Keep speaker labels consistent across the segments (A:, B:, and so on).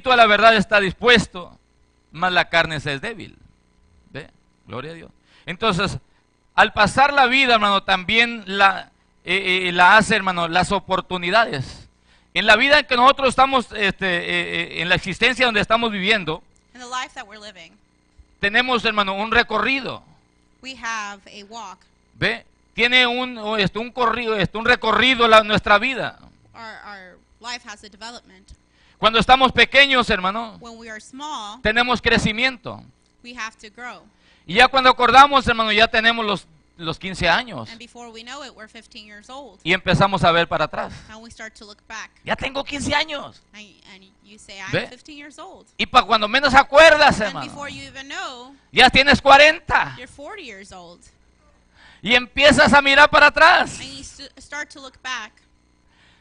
A: espíritu a la verdad está dispuesto, mas la carne se es débil. ¿Ve? Gloria a Dios. Entonces, al pasar la vida, hermano, también la, eh, eh, la hace, hermano, las oportunidades. En la vida en que nosotros estamos, este, eh, en la existencia donde estamos viviendo,
B: In the life that we're living,
A: tenemos, hermano, un recorrido.
B: we have a walk.
A: ¿Ve? Tiene un, o esto, un, corrido, esto, un recorrido la, nuestra vida.
B: Our, our life has a development.
A: Cuando estamos pequeños, hermano,
B: When we are small,
A: tenemos crecimiento.
B: we have to grow.
A: Y ya cuando acordamos, hermano, ya tenemos los, los 15 años.
B: And before we know it, we're 15 years old.
A: Y empezamos a ver para atrás.
B: And we start to look back.
A: Ya tengo 15 años.
B: You say, I'm
A: Ve.
B: 15 years old.
A: Y para cuando menos acuerdas, hermano,
B: before you even know,
A: ya tienes 40.
B: you're 40 years old.
A: Y empiezas a mirar para atrás.
B: And you st- start to look back.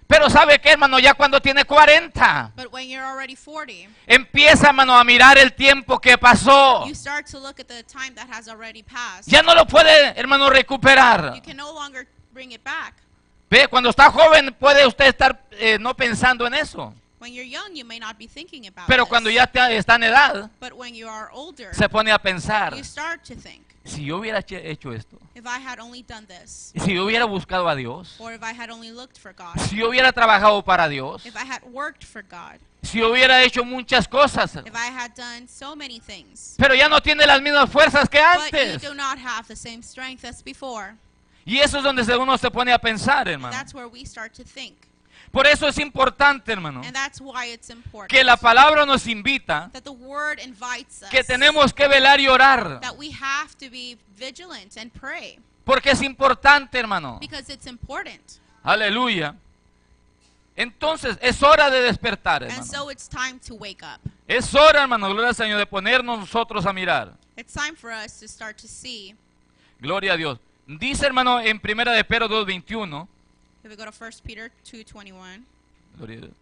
A: Pero ¿sabe qué, hermano? Ya cuando tiene 40,
B: But when you're already 40,
A: empieza, hermano, a mirar el tiempo que pasó.
B: you start to look at the time that has already passed.
A: Ya no lo puede, hermano, recuperar.
B: No.
A: Ve, cuando está joven puede usted estar eh, no pensando en eso.
B: When you're young, you may not be thinking about
A: Pero cuando ya te- está en edad,
B: But when you are older,
A: se pone a pensar,
B: you start to think,
A: si yo hubiera hecho esto,
B: if I had only done this,
A: si yo hubiera buscado a Dios,
B: or if I had only looked for God,
A: si yo hubiera trabajado para Dios,
B: if I had worked for God,
A: si yo hubiera hecho muchas cosas,
B: if I had done so many things.
A: pero ya no tiene las mismas fuerzas que antes.
B: do not have the same strength as before.
A: Y eso es donde uno se pone a pensar, hermano. Por eso es importante, hermano,
B: important
A: que la palabra nos invita
B: us
A: que tenemos que velar y orar.
B: that we have to be vigilant and pray
A: Porque es importante, hermano.
B: important.
A: Aleluya. Entonces, es hora de despertar, hermano.
B: so.
A: Es hora, hermano, gloria al Señor, de ponernos nosotros a mirar.
B: To to.
A: Gloria a Dios. Dice, hermano, en primera de Pedro 2.21.
B: If we go to 1 Peter 2:21,
A: Gloria a Dios.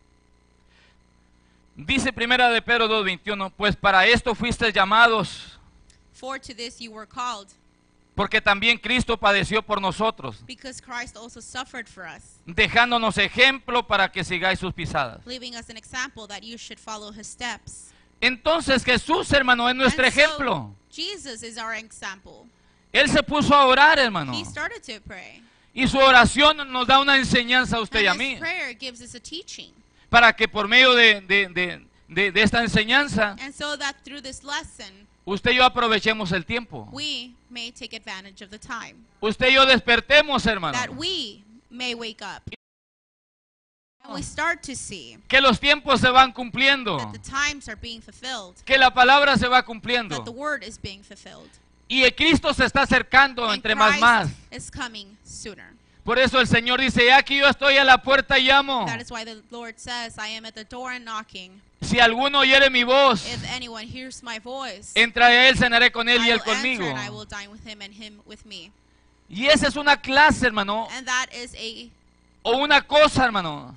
A: Dice primera de Pedro 2.21, pues para esto fuiste llamados,
B: for to this you were called,
A: porque también Cristo padeció por nosotros,
B: because Christ also suffered for us,
A: dejándonos ejemplo para que sigáis sus pisadas.
B: leaving us an example that you should follow his steps.
A: Entonces Jesús, hermano, es nuestro
B: And so,
A: ejemplo.
B: Jesus is our example.
A: Él se puso a orar, hermano.
B: He started to pray.
A: Y su oración nos da una enseñanza a usted y a
B: And
A: mí. Para que por medio de, de- de- de- esta enseñanza,
B: so that through this lesson,
A: usted y yo aprovechemos el tiempo.
B: we may take advantage of the time.
A: Usted y yo despertemos, hermano.
B: We may wake up. And we start to see
A: Que los tiempos se van cumpliendo.
B: that the times are being fulfilled.
A: Que la palabra se va
B: That
A: cumpliendo.
B: the word is being fulfilled.
A: Y el Cristo se está acercando
B: And
A: entre más
B: Christ
A: más.
B: sooner.
A: Por eso el Señor dice, "He aquí yo estoy a la puerta y llamo.
B: Says.
A: Si alguno oyere mi voz,
B: voice,
A: entraré a él, cenaré con él y
B: I
A: él
B: will enter
A: conmigo.
B: him him.
A: Y esa es una clase, hermano, O una cosa, hermano,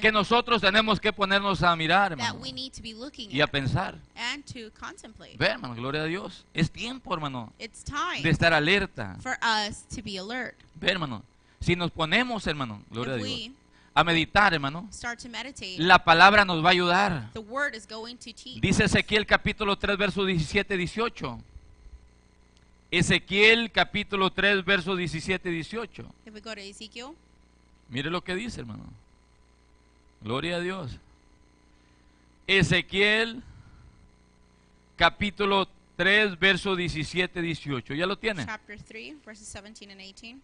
A: que nosotros tenemos que ponernos a mirar,
B: that
A: hermano,
B: we need to be looking
A: y a pensar.
B: and to contemplate.
A: Ve, hermano, gloria a Dios. Es tiempo, hermano,
B: It's time
A: de estar alerta.
B: for us to be alert.
A: Ve, hermano, si nos ponemos, hermano, gloria a Dios, a meditar, hermano,
B: start to meditate,
A: la palabra nos va a ayudar.
B: the word is going to teach.
A: Dice Ezequiel capítulo 3, verso 17, 18. Ezequiel capítulo 3, verso 17, 18. Mire lo que dice, hermano. Gloria a Dios. Ezequiel capítulo 3, verso 17, 18. ¿Ya lo tiene?
B: chapter 3, verses 17 and 18.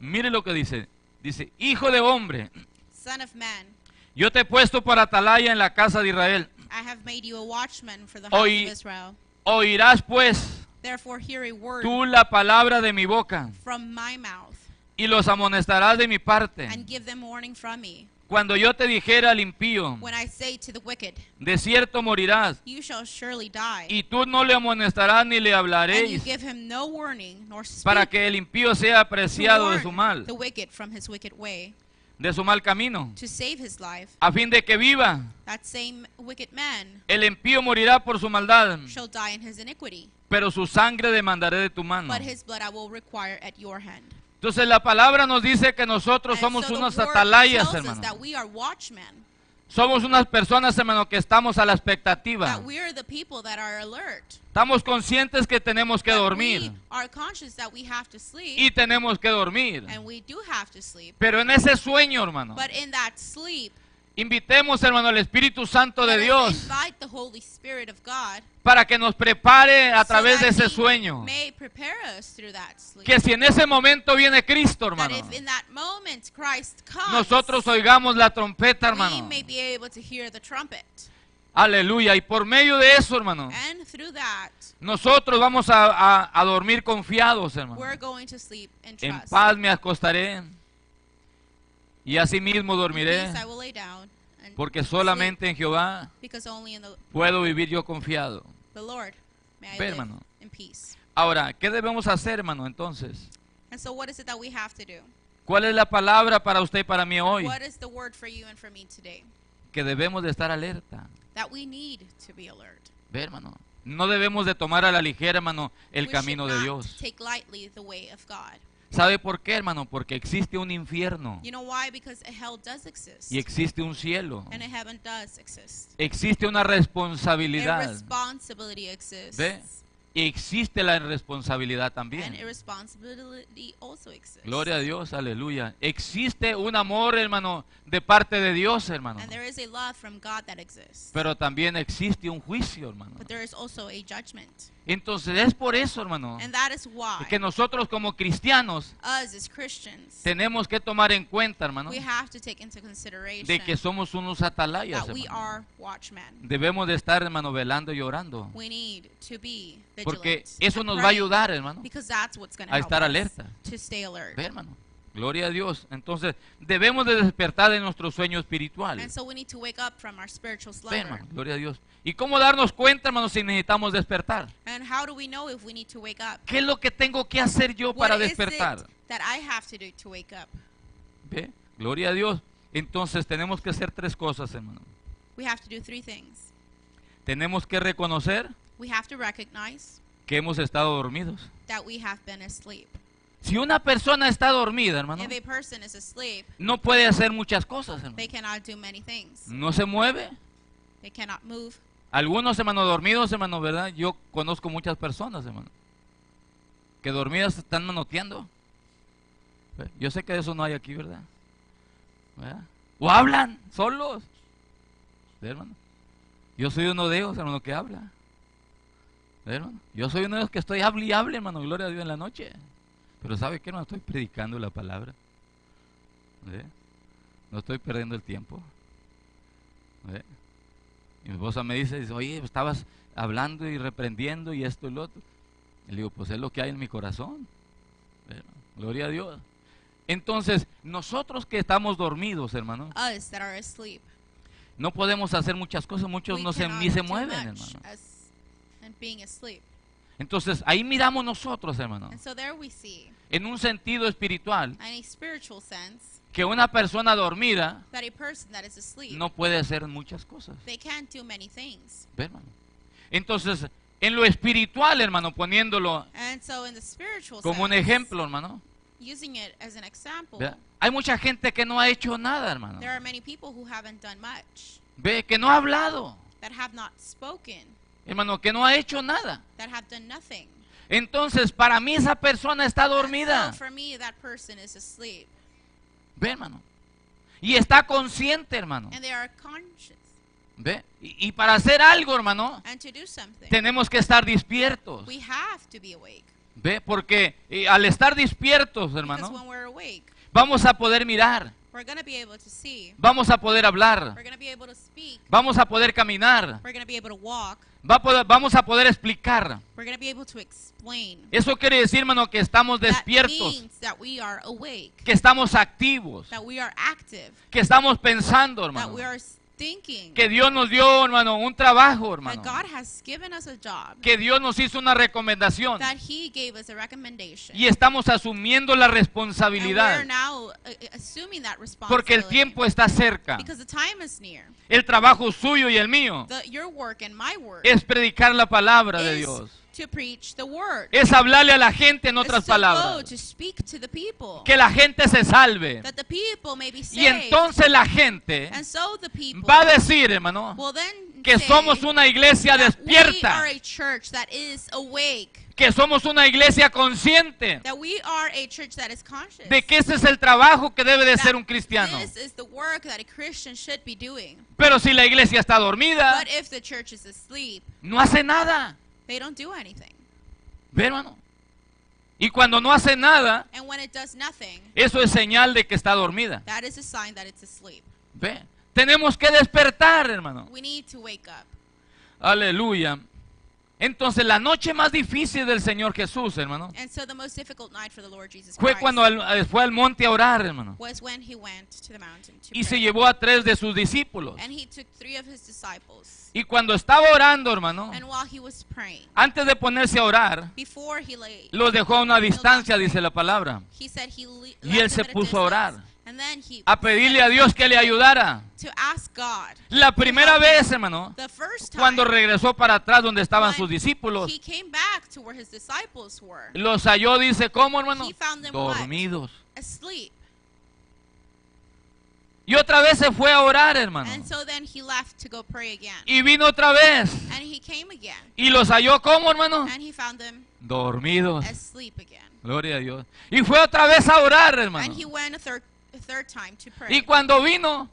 A: Mire lo que dice. Dice, hijo de hombre,
B: Son of man,
A: yo te he puesto por atalaya en la casa de Israel.
B: I have made you a watchman for the house
A: Oí-
B: of Israel.
A: Oirás pues
B: Therefore hear a word
A: tú la palabra de mi boca
B: from my mouth,
A: y los amonestarás de mi parte.
B: and give them warning from me.
A: Cuando yo te dijera al impío,
B: When I say to the wicked,
A: de cierto morirás,
B: You shall surely die,
A: y tú no le amonestarás ni le
B: and you
A: hablaréis,
B: give him no warning, nor speak
A: para que el impío sea
B: to
A: apreciado de
B: warn
A: su mal,
B: the wicked from his wicked way,
A: de su mal camino,
B: to save his life,
A: a fin de que viva.
B: that same wicked man
A: El impío morirá por su maldad,
B: shall die in his iniquity,
A: pero su sangre demandaré de tu mano.
B: but his blood I will require at your hand.
A: Entonces la palabra nos dice que nosotros somos
B: so
A: unos atalayas, hermano. Somos unas personas, hermano, que estamos a la expectativa.
B: that we are the people that are alert.
A: Estamos conscientes que tenemos que dormir y tenemos que dormir.
B: and we do have to sleep.
A: Pero en ese sueño, hermano, Invitemos, hermano, al Espíritu Santo de Dios para que nos prepare a través de ese sueño. Que si en ese momento viene Cristo, hermano, nosotros oigamos la trompeta,
B: we
A: hermano.
B: may be able to hear the trumpet.
A: Aleluya. Y por medio de eso, hermano,
B: that,
A: nosotros vamos a, a- a dormir confiados, hermano. En paz me acostaré y asimismo dormiré, porque solamente en Jehová puedo vivir yo confiado. Ve, hermano. Ahora, ¿qué debemos hacer, hermano? Entonces,
B: And so what is it that we have to do?
A: ¿cuál es la palabra para usted y para mí hoy?
B: What is the word for you and for me today?
A: Que debemos de estar alerta. Ve, hermano. No debemos de tomar a la ligera, hermano, el camino de Dios. ¿Sabe por qué, hermano? Porque existe un infierno
B: You know why? Because hell does exist.
A: y existe un cielo.
B: and heaven does exist.
A: Existe una responsabilidad
B: responsibility exists.
A: Ve. y existe la responsabilidad
B: And
A: también.
B: irresponsibility also exists.
A: Gloria a Dios, aleluya. Existe un amor, hermano, de parte de Dios, hermano.
B: And there is a love from God that exists.
A: Pero también existe un juicio, hermano.
B: But there is also a judgment.
A: Entonces es por eso, hermano,
B: And that is why
A: que nosotros como cristianos
B: us as Christians,
A: tenemos que tomar en cuenta, hermano,
B: we have to take into consideration
A: de que somos unos atalayas,
B: that we
A: hermano.
B: are watchmen.
A: Debemos de estar, hermano, velando y orando.
B: We need to be vigilant.
A: Porque eso
B: and
A: nos va a
B: praying,
A: ayudar, hermano,
B: Because that's what's going to
A: a
B: help
A: estar
B: us
A: alerta.
B: to stay alert.
A: Ve, hermano. Gloria a Dios. Entonces, debemos de despertar de nuestro sueño espiritual.
B: And so we need to wake up from our spiritual slumber.
A: hermano. Gloria a Dios. ¿Y cómo darnos cuenta, hermano, si necesitamos despertar?
B: And how do we know if we need to wake up?
A: ¿Qué es lo que tengo que hacer yo
B: What
A: para
B: is
A: despertar?
B: it that I have to do to wake up?
A: ¿Ve? Gloria a Dios. Entonces, tenemos que hacer tres cosas, hermano.
B: We have to do three things.
A: Tenemos que reconocer
B: We have to recognize
A: que hemos estado dormidos.
B: that we have been asleep.
A: Si una persona está dormida, hermano,
B: If a person is asleep,
A: no puede hacer muchas cosas, hermano.
B: they cannot do many things.
A: No se mueve.
B: They cannot move.
A: Algunos, hermano, dormidos, hermano, ¿verdad? Yo conozco muchas personas, hermano, que dormidas están manoteando. Yo sé que eso no hay aquí, ¿verdad? ¿Verdad? O hablan solos. Hermano? Yo soy uno de ellos, hermano, que habla. Hermano? Yo soy uno de ellos que estoy hable y hable, hermano, gloria a Dios en la noche. Pero ¿sabe qué? No estoy predicando la palabra. ¿Ve? No estoy perdiendo el tiempo. ¿Ve? Y mi esposa me dice, dice, oye, estabas hablando y reprendiendo y esto y lo otro. Y le digo, pues es lo que hay en mi corazón. Gloria a Dios. Entonces, nosotros que estamos dormidos, hermano,
B: Us that are asleep.
A: no podemos hacer muchas cosas, muchos
B: we
A: no se,
B: cannot
A: ni se
B: do
A: mueven,
B: much
A: hermano.
B: as and being asleep.
A: Entonces, ahí miramos nosotros, hermano,
B: so there we see,
A: en un sentido espiritual,
B: in a spiritual sense,
A: que una persona dormida
B: that a person that is asleep,
A: no puede hacer muchas cosas.
B: they can't do many things.
A: ¿Ve, hermano? Entonces, en lo espiritual, hermano, poniéndolo
B: so
A: como un
B: sense,
A: ejemplo, hermano,
B: using it as an example,
A: hay mucha gente que no ha hecho nada, hermano.
B: there are many people who haven't done much,
A: Ve, que no ha hablado,
B: that have not spoken,
A: hermano, que no ha hecho nada.
B: that have done nothing.
A: Entonces, para mí esa persona está dormida.
B: so for me, that person is asleep.
A: Ve, hermano. Y está consciente, hermano.
B: And they are conscious.
A: Ve. Y, y para hacer algo, hermano,
B: And to do something,
A: tenemos que estar despiertos.
B: we have to be awake.
A: Ve, porque eh, al estar despiertos, hermano,
B: when we're awake,
A: vamos a poder mirar,
B: we're to be able to see,
A: vamos a poder hablar,
B: we're to be able to speak,
A: vamos a poder caminar,
B: we're to be able to walk,
A: va a poder- vamos a poder explicar.
B: we're going to be able to explain.
A: Eso quiere decir, hermano, que estamos
B: That
A: despiertos,
B: awake,
A: que estamos activos,
B: that we are active,
A: que estamos pensando, hermano.
B: Thinking,
A: Que Dios nos dio, hermano, un trabajo,
B: that
A: hermano.
B: God has given us a job,
A: Que Dios nos hizo una recomendación.
B: that He gave us a recommendation.
A: Y estamos asumiendo la
B: And
A: responsabilidad.
B: now uh, assuming that
A: Porque el tiempo está cerca.
B: Because the time is near.
A: El trabajo suyo y el mío
B: The, your work and my work
A: es predicar la palabra de Dios.
B: To preach the word.
A: Es hablarle a la gente, en otras
B: It's to go
A: palabras.
B: to speak to the people.
A: Que la gente se salve.
B: that the people may be
A: Y
B: saved.
A: entonces la gente
B: and so the people
A: va a decir, hermano,
B: will then
A: que
B: say
A: somos una iglesia
B: that we
A: despierta.
B: are a church that is awake.
A: Que somos una iglesia consciente.
B: That we are a church that is conscious.
A: De que ese es el trabajo que debe de
B: that
A: ser un cristiano.
B: This is the work that a Christian should be doing.
A: Pero si la iglesia está dormida,
B: But if the church is asleep,
A: no hace nada.
B: They don't do anything.
A: Ve, hermano. Y cuando no hace nada,
B: And when it does nothing,
A: eso es señal de que está dormida.
B: that is a sign that it's asleep.
A: Ve. Tenemos que despertar, hermano.
B: We need to wake up.
A: Aleluya. Entonces la noche más difícil del Señor Jesús, hermano,
B: so the most difficult night for the Lord Jesus
A: fue cuando al- eh, fue al monte a orar, hermano.
B: was when he went to the mountain to
A: Y se llevó a tres de sus discípulos.
B: And he took three of his disciples.
A: Y cuando estaba orando, hermano,
B: And while he was praying,
A: antes de ponerse a orar,
B: before he lay,
A: los dejó a una distancia, dice la palabra, Y él se puso a orar.
B: Distance. And then he
A: a pedirle a Dios que le ayudara. La primera vez, hermano, cuando regresó para atrás donde estaban sus discípulos, los halló, dice, ¿cómo, hermano? Dormidos. Y otra vez se fue a orar, hermano.
B: And so then he left to go pray again.
A: Y vino otra vez.
B: And he came again.
A: Y los halló, ¿cómo, hermano?
B: And he found them
A: Dormidos.
B: asleep again.
A: Gloria a Dios. Y fue otra vez a orar, hermano. Y cuando vino,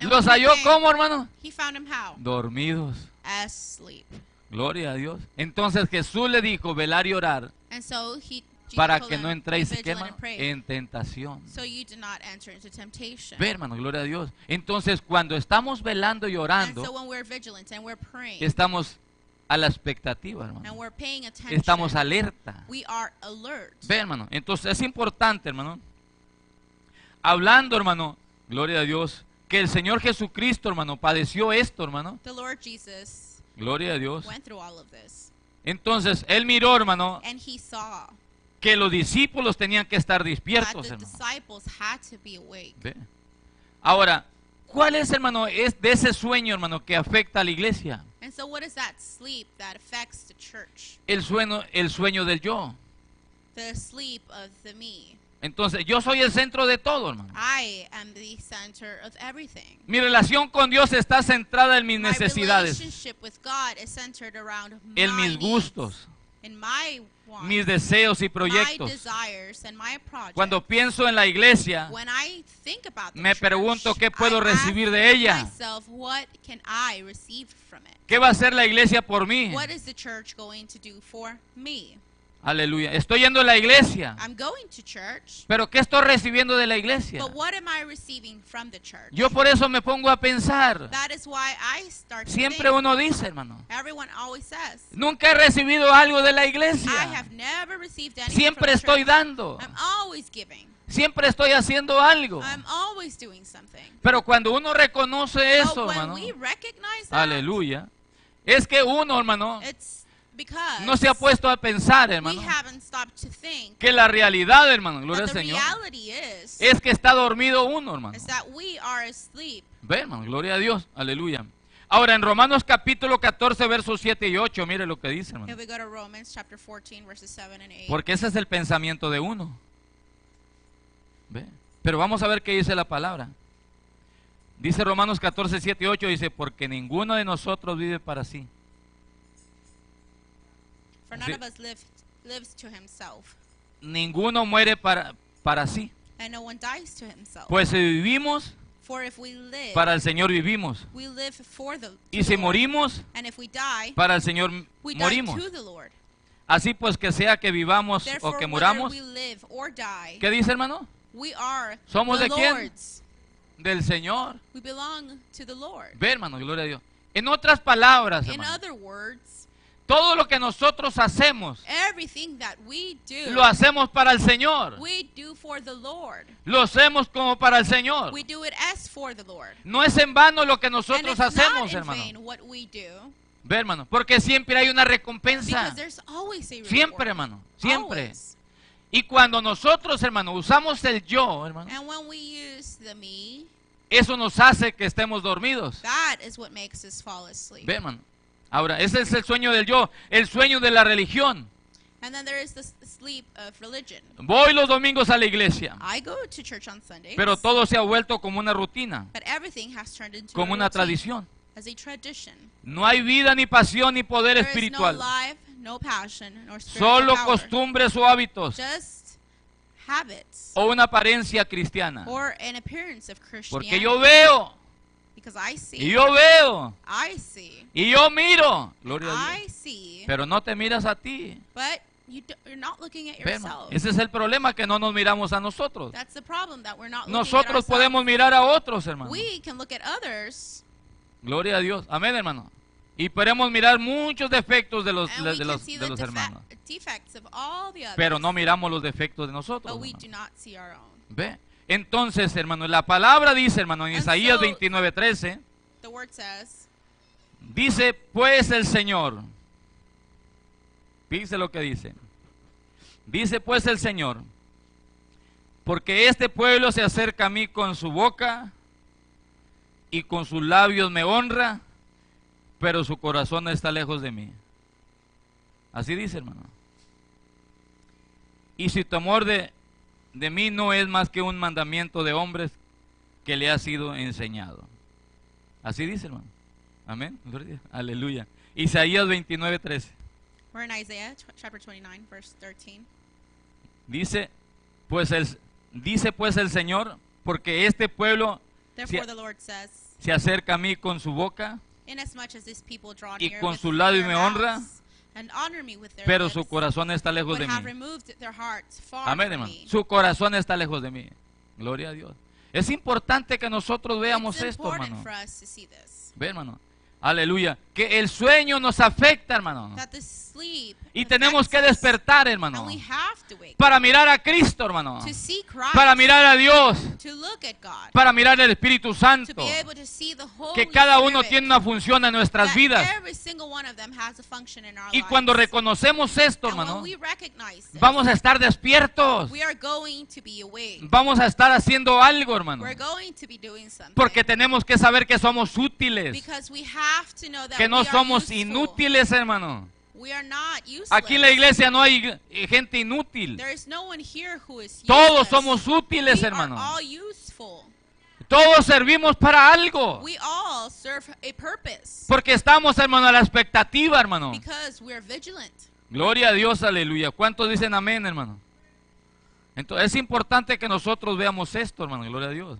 B: And
A: los halló, ¿cómo, hermano?
B: He found him how?
A: Dormidos.
B: Asleep.
A: Gloria a Dios. Entonces Jesús le dijo, velar y orar
B: And so he
A: para que no
B: "Be
A: entréis en tentación.
B: so you do not enter into temptation.
A: Ve, hermano, gloria a Dios. Entonces, cuando estamos velando y
B: And so
A: orando,
B: we're praying
A: estamos a la expectativa,
B: and
A: hermano. Estamos alerta.
B: we are alert.
A: Ve, hermano. Entonces, es importante, hermano. Hablando, hermano, gloria a Dios, que el Señor Jesucristo, hermano, padeció esto, hermano.
B: The Lord Jesus
A: Gloria a Dios.
B: went through all of this,
A: Entonces, él miró, hermano,
B: and he saw
A: que los discípulos tenían que estar despiertos, hermano.
B: had to be awake.
A: Ahora, ¿cuál es, hermano, es de ese sueño, hermano, que afecta a la iglesia?
B: And so, what is that sleep that affects the church?
A: El sueño, el sueño del yo.
B: The sleep of the me.
A: Entonces, yo soy el centro de todo, hermano.
B: I am the center of everything.
A: Mi relación con Dios está centrada en mis
B: My
A: necesidades,
B: relationship with God is centered around
A: en
B: my
A: mis
B: needs,
A: gustos,
B: in my wants,
A: mis deseos y
B: my
A: proyectos.
B: desires, and my projects.
A: Cuando pienso en la iglesia,
B: when I think about the
A: me
B: church,
A: pregunto qué puedo
B: I
A: recibir
B: ask
A: de ella.
B: myself, what can I receive from it?
A: ¿qué va a hacer la iglesia por mí?
B: What is the church going to do for me?
A: Aleluya. Estoy yendo a la iglesia,
B: I'm going to church,
A: pero ¿qué estoy recibiendo de la iglesia?
B: but what am I receiving from the church?
A: Yo por eso me pongo a pensar.
B: That is why I start
A: Siempre uno dice, hermano,
B: Everyone always says,
A: nunca he recibido algo de la
B: I
A: iglesia.
B: have never received anything
A: Siempre
B: from
A: estoy dando.
B: I'm always giving.
A: Siempre estoy haciendo algo.
B: I'm always doing something.
A: Pero cuando uno reconoce
B: But
A: eso,
B: when
A: hermano, aleluya, es que uno, hermano,
B: it's
A: no se ha puesto a pensar,
B: we
A: hermano,
B: haven't stopped to think
A: que la realidad, hermano, gloria al Señor,
B: is,
A: es que está dormido uno, hermano.
B: is that we are asleep.
A: Ve, hermano, gloria a Dios, aleluya. Ahora, en Romanos capítulo 14, versos 7 y 8, mire lo que dice, hermano.
B: we go to Romans chapter 14, verses 7 and 8.
A: Porque ese es el pensamiento de uno. Ve. Pero vamos a ver qué dice la palabra. Dice Romanos 14, 7 y 8, dice, porque ninguno de nosotros vive para sí.
B: For none of us live, lives to himself,
A: Ninguno muere para, para sí.
B: and no one dies to himself.
A: Pues si vivimos,
B: For if we live,
A: para el Señor vivimos.
B: we live for the,
A: Y si
B: Lord.
A: morimos,
B: and if we die,
A: para el Señor
B: we
A: morimos.
B: die to the Lord.
A: Así pues que sea que vivamos
B: Therefore,
A: o que muramos,
B: we live or die,
A: ¿qué dice hermano?
B: we are
A: ¿Somos
B: the
A: de quién?
B: Lord's.
A: Del Señor.
B: We belong to the Lord.
A: Ve hermano, gloria a Dios. En otras palabras,
B: In
A: hermano,
B: other words,
A: todo lo que nosotros hacemos,
B: everything that we do,
A: lo hacemos para el Señor.
B: we do for the Lord.
A: Lo hacemos como para el Señor.
B: We do it as for the Lord.
A: No es en vano lo que
B: and
A: nosotros
B: it's
A: hacemos,
B: not in
A: hermano.
B: vain what we do,
A: Ve hermano, porque siempre hay una recompensa.
B: because there's always a reward.
A: Siempre, hermano, siempre.
B: Always.
A: Y cuando nosotros, hermano, usamos el yo, hermano,
B: And when we use the me,
A: eso nos hace que estemos dormidos.
B: that is what makes us fall asleep.
A: Ve, hermano. Ahora, ese es el sueño del yo, el sueño de la religión.
B: And then there is the sleep of religion.
A: Voy los domingos a la iglesia,
B: I go to church on Sundays,
A: pero todo se ha vuelto como una rutina,
B: but everything has turned into
A: como
B: a
A: una tradición.
B: as a tradition.
A: No hay vida, ni pasión, ni poder
B: There is no
A: espiritual.
B: life, no passion, nor
A: Solo
B: power.
A: costumbres o hábitos
B: Just habits
A: o una apariencia cristiana.
B: or an appearance of
A: Porque
B: Christianity.
A: yo veo,
B: I see,
A: y yo veo,
B: I see,
A: y yo miro. Gloria a
B: I
A: Dios.
B: see,
A: Pero no te miras a ti.
B: but you do, you're not looking at yourself.
A: Ese es el problema que no nos miramos a nosotros.
B: That's the problem that we're not looking at
A: Nosotros
B: ourselves.
A: podemos mirar a otros, hermano.
B: We can look at others
A: Gloria a Dios. Amén, hermano. Y podemos mirar muchos defectos de los, de los, de los hermanos.
B: defects of all the others,
A: Pero no miramos los defectos de nosotros.
B: but we do not see our own.
A: Ve. Entonces, hermano, la palabra dice, hermano, en
B: And
A: Isaías
B: so-
A: 29:13,
B: The word says,
A: dice, pues el Señor. Fíjese lo que dice. Dice pues el Señor, porque este pueblo se acerca a mí con su boca y con sus labios me honra, pero su corazón está lejos de mí. Así dice, hermano. Y si tu amor de, de mí no es más que un mandamiento de hombres que le ha sido enseñado. Así dice, hermano. Amén. Aleluya. Isaías 29, 13.
B: we're in Isaiah ch- chapter 29, verse 13.
A: Dice, pues el, dice pues el Señor, porque este pueblo
B: Lord says,
A: se acerca a mí con su boca,
B: as this people draw
A: Y
B: near
A: con su labio
B: their
A: me honra,
B: mouths and honor me with their
A: pero su corazón está lejos de mí. Amén, hermano. Su corazón está lejos de mí. Gloria a Dios. Es importante que nosotros veamos
B: It's
A: esto,
B: important
A: hermano.
B: for us to see this.
A: Ve, hermano. Aleluya. Que el sueño nos afecta, hermano. Y tenemos que despertar, hermano. Para mirar a Cristo, hermano. Para mirar a Dios. Para mirar al Espíritu
B: to
A: Santo. Que cada uno tiene una función en nuestras vidas. Y cuando reconocemos esto, hermano, vamos a estar despiertos. Vamos a estar haciendo algo, hermano. Porque tenemos que saber que somos útiles.
B: Because
A: Que no somos
B: useful.
A: inútiles, hermano. Aquí en la iglesia no hay gente inútil.
B: There is no one here who is
A: Todos somos útiles,
B: we
A: hermano. Todos servimos para algo.
B: We all serve a purpose.
A: Porque estamos, hermano, a la expectativa, hermano. Gloria a Dios, aleluya. ¿Cuántos dicen amén, hermano? Entonces es importante que nosotros veamos esto, hermano. Gloria a Dios.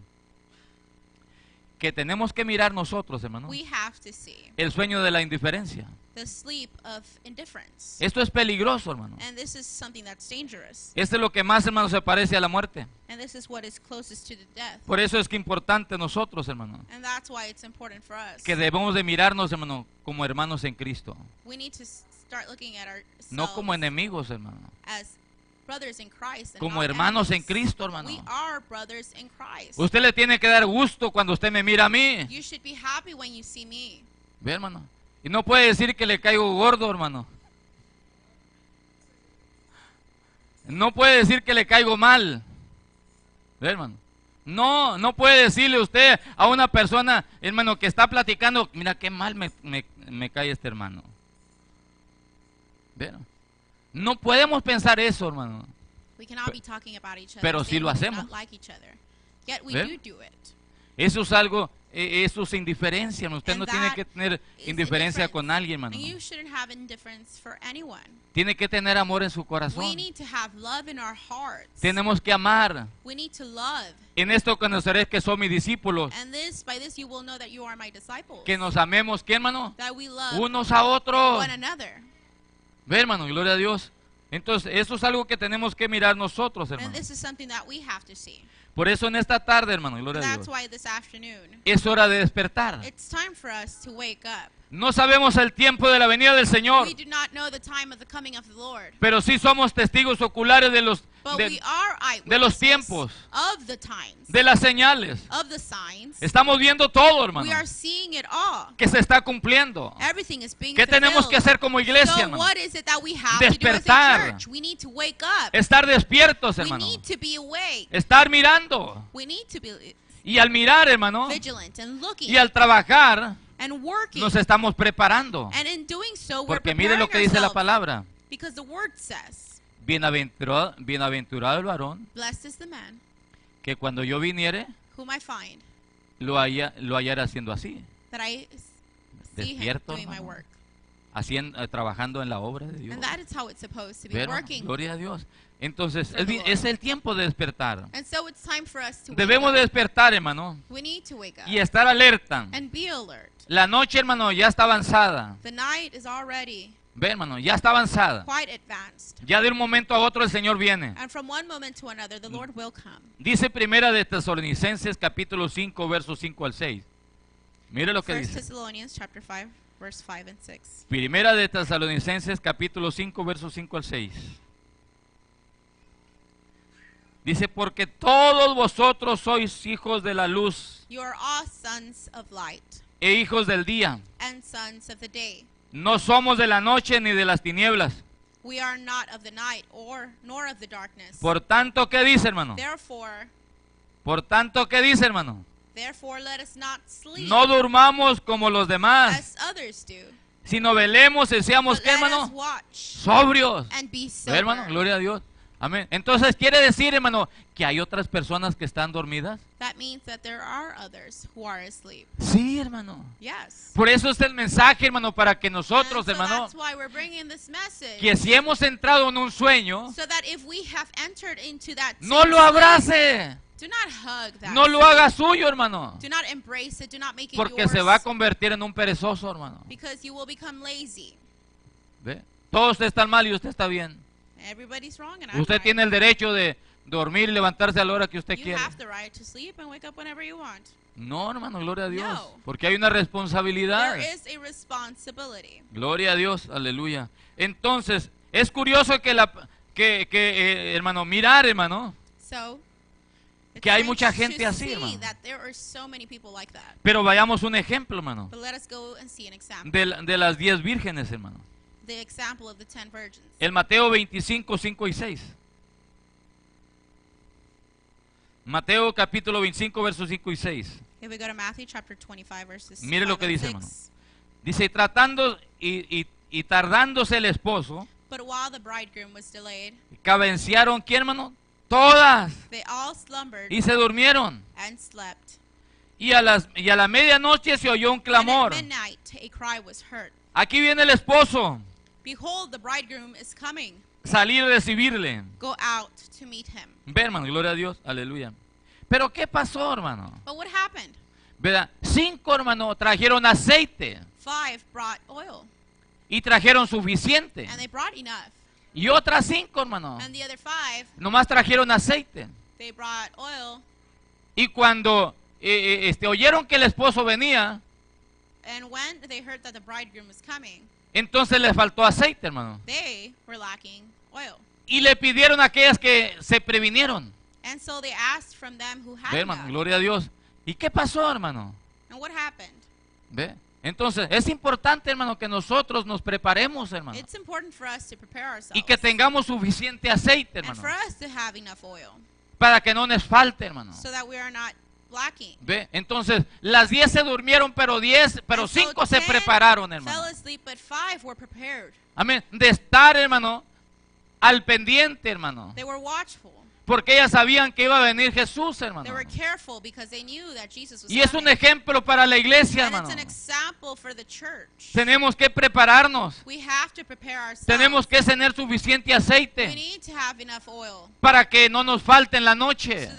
A: Que tenemos que mirar nosotros, hermano.
B: We have to see
A: El sueño de la indiferencia.
B: the sleep of indifference.
A: Esto es peligroso, hermano.
B: And this is something that's dangerous.
A: Esto es lo que más, hermano, se parece a la muerte.
B: And this is what is closest to the death.
A: Por eso es que importante nosotros, hermano,
B: And that's why it's important for us.
A: que debemos de mirarnos, hermano, como hermanos en Cristo,
B: We need to start looking at ourselves
A: no como enemigos, hermano.
B: as brothers in Christ. And
A: Como hermanos en. Cristo, hermano.
B: We are brothers in Christ.
A: Usted le tiene que dar gusto cuando usted me mira a mí,
B: You should be happy when you see me.
A: ve, hermano. Y no puede decir que le caigo gordo, hermano. No puede decir que le caigo mal, ve, hermano. No, no puede decirle usted a una persona, hermano, que está platicando, mira qué mal me, me- me cae este hermano. Ve, hermano. No podemos pensar eso, hermano.
B: We cannot be talking about each other.
A: pero sí lo hacemos.
B: not like each other. Yet we
A: ¿Ve?
B: do do it.
A: Eso es algo, eh, eso es indiferencia. Usted
B: And
A: no tiene que tener indiferencia con alguien, hermano.
B: And you shouldn't have indifference for anyone.
A: Tiene que tener amor en su
B: We
A: corazón.
B: need to have love in our hearts.
A: Tenemos que amar.
B: We need to love.
A: En esto conoceréis que son mis discípulos.
B: And this, by this, you will know that you are my disciples.
A: Que nos amemos, ¿qué, hermano?
B: that we love
A: Unos a otros. Ve, hermano, gloria a Dios. Entonces, eso es algo que tenemos que mirar nosotros, hermano.
B: And this is something that we have to see.
A: Por eso en esta tarde, hermano, gloria a
B: That's
A: Dios,
B: why this afternoon,
A: es hora de despertar. No sabemos el tiempo de la venida del Señor,
B: We do not know the time of the coming of the Lord.
A: pero sí somos testigos oculares de los
B: But
A: de,
B: we are eyewitnesses
A: de los tiempos.
B: of the times,
A: de las señales.
B: of the signs.
A: Estamos viendo todo, hermano,
B: We are seeing it all.
A: que se está cumpliendo.
B: Everything is being
A: ¿Qué tenemos que hacer como iglesia, hermano?
B: what is it that we have to do as
A: Despertar.
B: a church? We need to wake up.
A: Estar despiertos,
B: We
A: hermano.
B: need to be awake.
A: Estar mirando.
B: We need to be
A: Y al mirar, hermano,
B: vigilant and looking
A: y al trabajar,
B: and working.
A: nos estamos preparando.
B: And in So we're
A: Porque mire lo que dice la palabra.
B: because the word says,
A: Bienaventurado, bienaventurado el varón
B: "Blessed is the man
A: que cuando yo viniere
B: whom I find
A: lo, haya, lo hallara haciendo así,
B: that I see him
A: Despierto,
B: doing my
A: hermano.
B: work."
A: Haciendo, eh, trabajando en la obra de Dios.
B: And that is how it's supposed to be
A: Ve, hermano,
B: working.
A: Gloria a Dios. Entonces, es, es el tiempo de despertar.
B: And so it's time for us to wake
A: Debemos
B: up.
A: de despertar, hermano,
B: We need to wake up
A: y estar alerta.
B: and be alert.
A: La noche, hermano, ya está avanzada.
B: The night is already
A: Ve, hermano, ya está avanzada. Ya de un momento a otro el Señor viene.
B: Another.
A: Dice primera de Tesalonicenses capítulo 5 versos 5 al 6. Mire lo que
B: First
A: dice.
B: Thessalonians chapter 5, verse 5 and 6.
A: Primera de Tesalonicenses capítulo 5 versos 5 al 6. Dice, porque todos vosotros sois hijos de la luz
B: You are all sons of light
A: e hijos del día.
B: and sons of the day.
A: No somos de la noche ni de las tinieblas.
B: We are not of the night or nor of the darkness.
A: Por tanto, ¿qué dice, hermano?
B: Therefore,
A: Por tanto, ¿qué dice, hermano?
B: Therefore let us not sleep
A: No durmamos como los demás,
B: as others do.
A: sino velemos y seamos, ¿qué, hermano?
B: watch
A: Sobrios.
B: and be
A: Ve,
B: sober.
A: hermano, gloria a Dios. Amén. Entonces quiere decir, hermano, que hay otras personas que están dormidas.
B: That means that there are others who are asleep.
A: Sí, hermano.
B: Yes.
A: Por eso es el mensaje, hermano, para que nosotros,
B: so
A: hermano,
B: that's why we're bringing this message.
A: que si hemos entrado en un sueño,
B: So that if we have entered into that
A: no lo abrace,
B: do not hug that.
A: no lo haga suyo, hermano,
B: Do not embrace it. Do not make it
A: porque
B: yours.
A: se va a convertir en un perezoso, hermano.
B: because you will become lazy.
A: ¿Ve? Todos están mal y usted está bien.
B: Everybody's wrong and I'm
A: Usted tiene el derecho de dormir y levantarse a la hora que usted quiera. No, hermano, gloria a Dios.
B: No.
A: Porque hay una responsabilidad.
B: There is a responsibility.
A: Gloria a Dios, aleluya. Entonces, es curioso que la que, que eh, hermano, mirar, hermano,
B: So
A: Que hay mucha gente así, hermano.
B: that there are so many people like that.
A: pero vayamos un ejemplo, hermano,
B: But let us go and see an example.
A: de, de las diez vírgenes, hermano.
B: The example of the ten virgins.
A: El Mateo 25, 5 y 6. Mateo capítulo 25, versos 5 y 6.
B: If we go to Matthew chapter 25 verses
A: Mire lo
B: 5
A: que dice,
B: 6.
A: hermano. Dice, tratando y, y- y tardándose el esposo,
B: But while the bridegroom was delayed,
A: cabenciaron, ¿quién, hermano? Todas.
B: they all slumbered
A: Y se durmieron.
B: and slept.
A: Y a, las, y a la medianoche se oyó un clamor.
B: And at midnight a cry was heard.
A: Aquí viene el esposo.
B: Behold, the bridegroom is coming.
A: Salir a recibirle.
B: Go out to meet him.
A: Ve, hermano, gloria a Dios, aleluya. Pero ¿qué pasó, hermano?
B: But what happened?
A: ¿Verdad? Cinco, hermano, trajeron aceite
B: Five brought oil,
A: y trajeron suficiente.
B: and they brought enough.
A: Y otras cinco, hermano,
B: And the other five,
A: nomás trajeron aceite.
B: they brought oil.
A: Y cuando eh, eh, este, oyeron que el esposo venía,
B: And when they heard that the bridegroom was coming,
A: entonces les faltó aceite, hermano.
B: they were lacking oil.
A: Y le pidieron a aquellas que se previnieron.
B: And so they asked from them who had
A: Ve, hermano, gloria a Dios. ¿Y qué pasó, hermano?
B: And what happened?
A: ¿Ve? Entonces, es importante, hermano, que nosotros nos preparemos, hermano.
B: It's important for us to prepare ourselves.
A: Y que tengamos suficiente aceite,
B: and
A: hermano.
B: for us to have enough oil
A: Para que no nos falte, hermano.
B: so that we are not lacking.
A: ¿Ve? Entonces, las 10 se durmieron, pero 10, pero
B: And so
A: 5 se
B: 10
A: prepararon,
B: Fell
A: hermano.
B: asleep, but five were prepared.
A: Amén. De estar, hermano, al pendiente, hermano.
B: They were watchful.
A: Porque ellas sabían que iba a venir Jesús, hermano.
B: were careful because they knew that Jesus was
A: Y es un ejemplo para la iglesia, hermano. Tenemos que prepararnos. Tenemos que tener suficiente aceite para que no nos falte en la noche.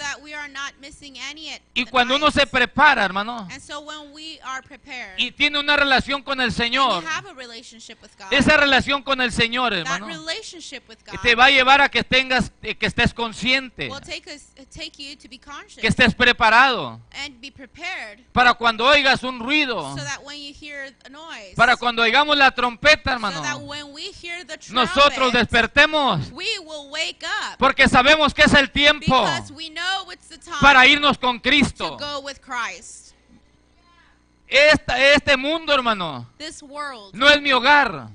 A: Y cuando uno se prepara, hermano, y tiene una relación con el Señor, esa relación con el Señor, hermano, te va a llevar a que tengas, eh, que estés consciente,
B: will take us take you to be conscious
A: que estés preparado
B: and be prepared
A: para cuando oigas un ruido,
B: so that when you hear a noise,
A: para cuando oigamos la trompeta,
B: so that
A: hermano,
B: when we hear the trumpet,
A: nosotros despertemos,
B: we will wake up
A: porque sabemos que es el tiempo
B: because we know it's the time
A: para irnos con
B: to
A: Cristo.
B: go with Christ.
A: Esta, este mundo, hermano,
B: This world
A: no es mi hogar.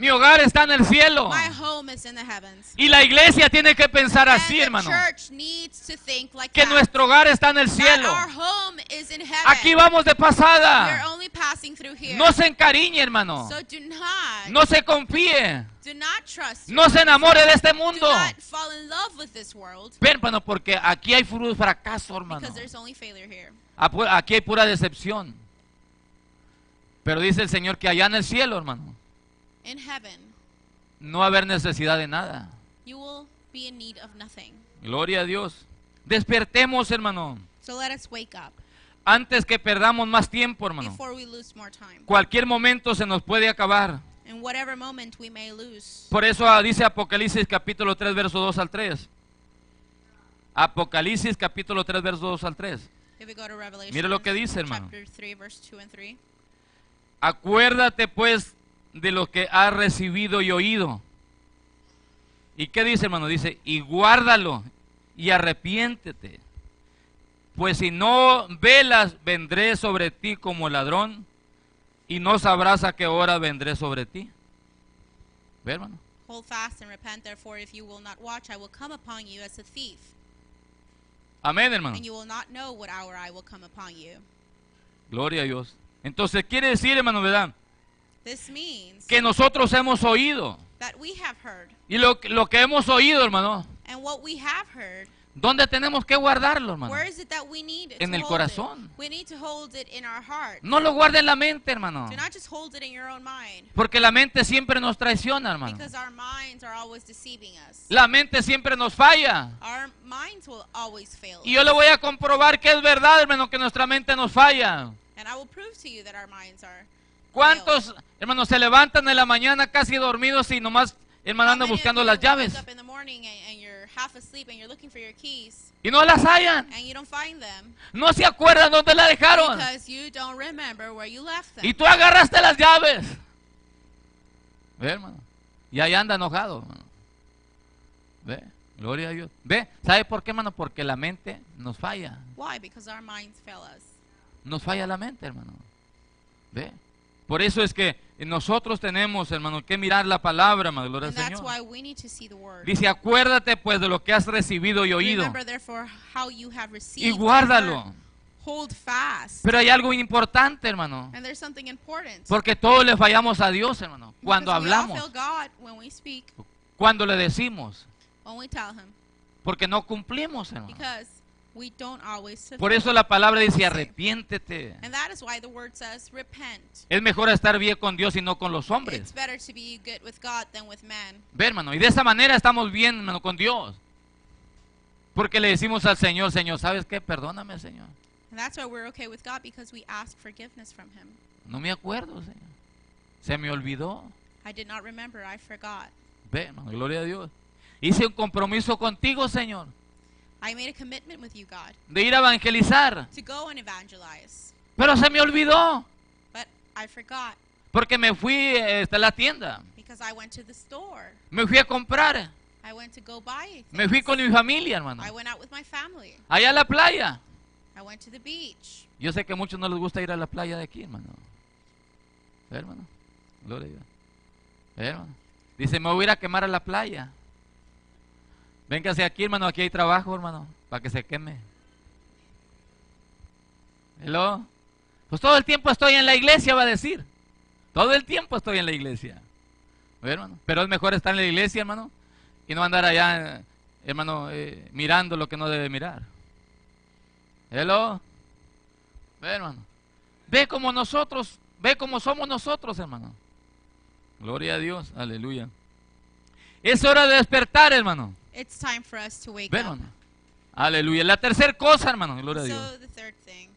A: Mi hogar está en el cielo.
B: My home is in the heavens.
A: Y la iglesia tiene que pensar
B: And
A: así, hermano.
B: like
A: Que
B: that.
A: nuestro hogar está en el cielo.
B: our home is in heaven.
A: Aquí vamos de pasada.
B: only passing through here.
A: No se encariñe, hermano.
B: So do not,
A: No se confíe.
B: do not trust.
A: No se enamore de este
B: Do
A: mundo.
B: not fall in love with this world
A: Ven, hermano, porque aquí hay fracaso, hermano.
B: because there's only failure here.
A: Aquí hay pura decepción. Pero dice el Señor que allá en el cielo, hermano,
B: In heaven,
A: no va a haber necesidad de nada.
B: you will be in need of nothing.
A: Gloria a Dios. Despertemos, hermano.
B: So let us wake up
A: Antes que perdamos más tiempo, hermano.
B: before we lose more time.
A: Cualquier momento se nos puede acabar.
B: In whatever moment we may lose.
A: Por eso ah, dice Apocalipsis capítulo 3, verso 2 al 3. Apocalipsis capítulo 3, verso 2 al 3.
B: If we go to Revelation
A: Mire lo que dice, hermano.
B: chapter 3, verse 2 and 3.
A: Acuérdate pues de lo que has recibido y oído. ¿Y qué dice, hermano? Dice, y guárdalo y arrepiéntete. Pues si no velas, vendré sobre ti como ladrón y no sabrás a qué hora vendré sobre ti. ¿Ve, hermano?
B: Hold fast and repent, therefore, if you will not watch, I will come upon you as a thief,
A: Amén, hermano.
B: and you will not know what hour I will come upon you.
A: Gloria a Dios. Entonces quiere decir, hermano, ¿verdad?
B: This means
A: Que nosotros hemos oído.
B: that we have heard,
A: Y lo, lo que hemos oído, hermano,
B: and what we have heard,
A: ¿dónde tenemos que guardarlo, hermano?
B: where is it that we need
A: En el corazón.
B: It? We need to hold it in our heart.
A: No lo guarde en la mente, hermano.
B: Do not just hold it in your own mind,
A: Porque la mente siempre nos traiciona, hermano.
B: because our minds are always deceiving us.
A: La mente siempre nos falla.
B: Our minds will always fail.
A: Y yo le voy a comprobar que es verdad, hermano, que nuestra mente nos falla. ¿Cuántos, hermanos, se levantan en la mañana casi dormidos y nomás, hermano, andan buscando las llaves? Y no las hallan.
B: and you don't find them
A: No se acuerdan dónde la dejaron.
B: because you don't remember where you left them.
A: Y tú agarraste las llaves. Ve, hermano. Y ahí anda enojado. hermano. Ve, gloria a Dios. Ve, ¿sabe por qué, hermano? Porque la mente nos falla.
B: Why? Because our minds fail us.
A: Nos falla la mente, hermano. Ve. Por eso es que nosotros tenemos, hermano, que mirar la palabra, hermano. Gloria al Señor.
B: why we need to see the word.
A: Dice, acuérdate pues de lo que has recibido y oído. Y guárdalo.
B: Hold fast.
A: Pero hay algo importante, hermano.
B: And there's something important.
A: Porque todos le fallamos a Dios, hermano. Cuando
B: Because
A: hablamos,
B: speak,
A: cuando le decimos.
B: when we tell him.
A: Porque no cumplimos, hermano.
B: Because we don't always
A: Por eso la palabra dice arrepiéntete.
B: And that is why the word says repent.
A: Es mejor estar bien con Dios y no con los
B: It's
A: hombres.
B: better to be good with God than with man.
A: Ve, hermano. Y de esa manera estamos bien, hermano, con Dios. Porque le decimos al Señor, Señor, ¿sabes qué? Perdóname, Señor.
B: And that's why we're okay with God because we ask forgiveness from him.
A: No me acuerdo, Señor. Se me olvidó.
B: I did not remember, I forgot.
A: Ve, hermano, gloria a Dios. Hice un compromiso contigo, Señor,
B: I made a commitment with you, God,
A: de ir a evangelizar.
B: to go and evangelize.
A: Pero se me olvidó.
B: But I forgot
A: Porque me fui hasta la tienda.
B: because I went to the store.
A: Me fui a comprar.
B: I went to go buy
A: Me fui
B: things.
A: con mi familia, hermano.
B: I went out with my family.
A: Allá a la playa.
B: I went to the beach.
A: Yo sé que a muchos no les gusta ir a la playa de aquí, hermano. Ve, hermano. Gloria a Dios. Ve, hermano. Dice, me voy a ir a quemar a la playa. Véngase aquí, hermano. Aquí hay trabajo, hermano. Para que se queme. Hello. Pues todo el tiempo estoy en la iglesia, va a decir. Todo el tiempo estoy en la iglesia. Ve, hermano. Pero es mejor estar en la iglesia, hermano. Y no andar allá, hermano, eh, mirando lo que no debe mirar. Hello. Ve, hermano. Ve como nosotros, ve como somos nosotros, hermano. Gloria a Dios, aleluya. Es hora de despertar, hermano.
B: It's time for us to wake
A: Ve,
B: up.
A: Aleluya. La tercera cosa, hermano, gloria a Dios.
B: So the third thing,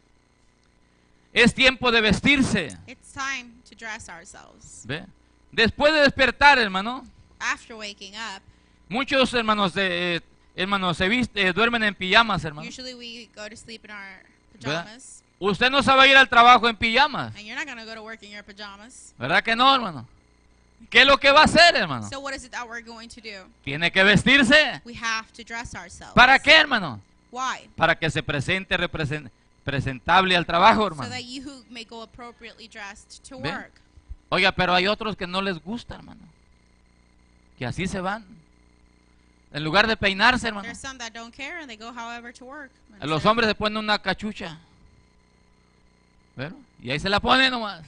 A: Es tiempo de vestirse.
B: it's time to dress ourselves.
A: Ve. Después de despertar, hermano,
B: After waking up,
A: muchos hermanos de, eh, hermanos se viste, eh, duermen en pijamas, hermano.
B: usually we go to sleep in our pajamas.
A: Usted no sabe ir al trabajo en pijamas,
B: And you're not go to work in your pajamas.
A: ¿verdad que no, hermano? ¿Qué es lo que va a hacer, hermano?
B: So what is it that we're going to do?
A: Tiene que vestirse.
B: We have to dress ourselves.
A: ¿Para qué, hermano?
B: Why?
A: Para que se presente represen- presentable al trabajo,
B: So
A: hermano.
B: that you may go appropriately dressed to work.
A: Oiga, pero hay otros que no les gusta, hermano. Que así se van. En lugar de peinarse, hermano.
B: There's some that don't care and they go however to work.
A: Los hombres se ponen una cachucha. ¿Verdad? Y ahí se la ponen nomás.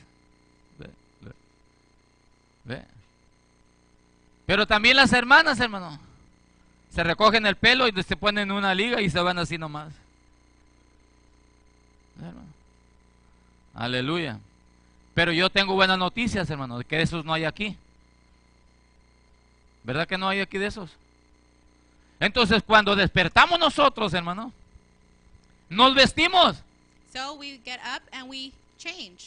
A: Ve. Pero también las hermanas, hermano. Se recogen el pelo y se ponen una liga y se van así nomás. Aleluya. Pero yo tengo buenas noticias, hermano, de que esos no hay aquí. ¿Verdad que no hay aquí de esos? Entonces, cuando despertamos nosotros, hermano, nos vestimos.
B: So we get up and we.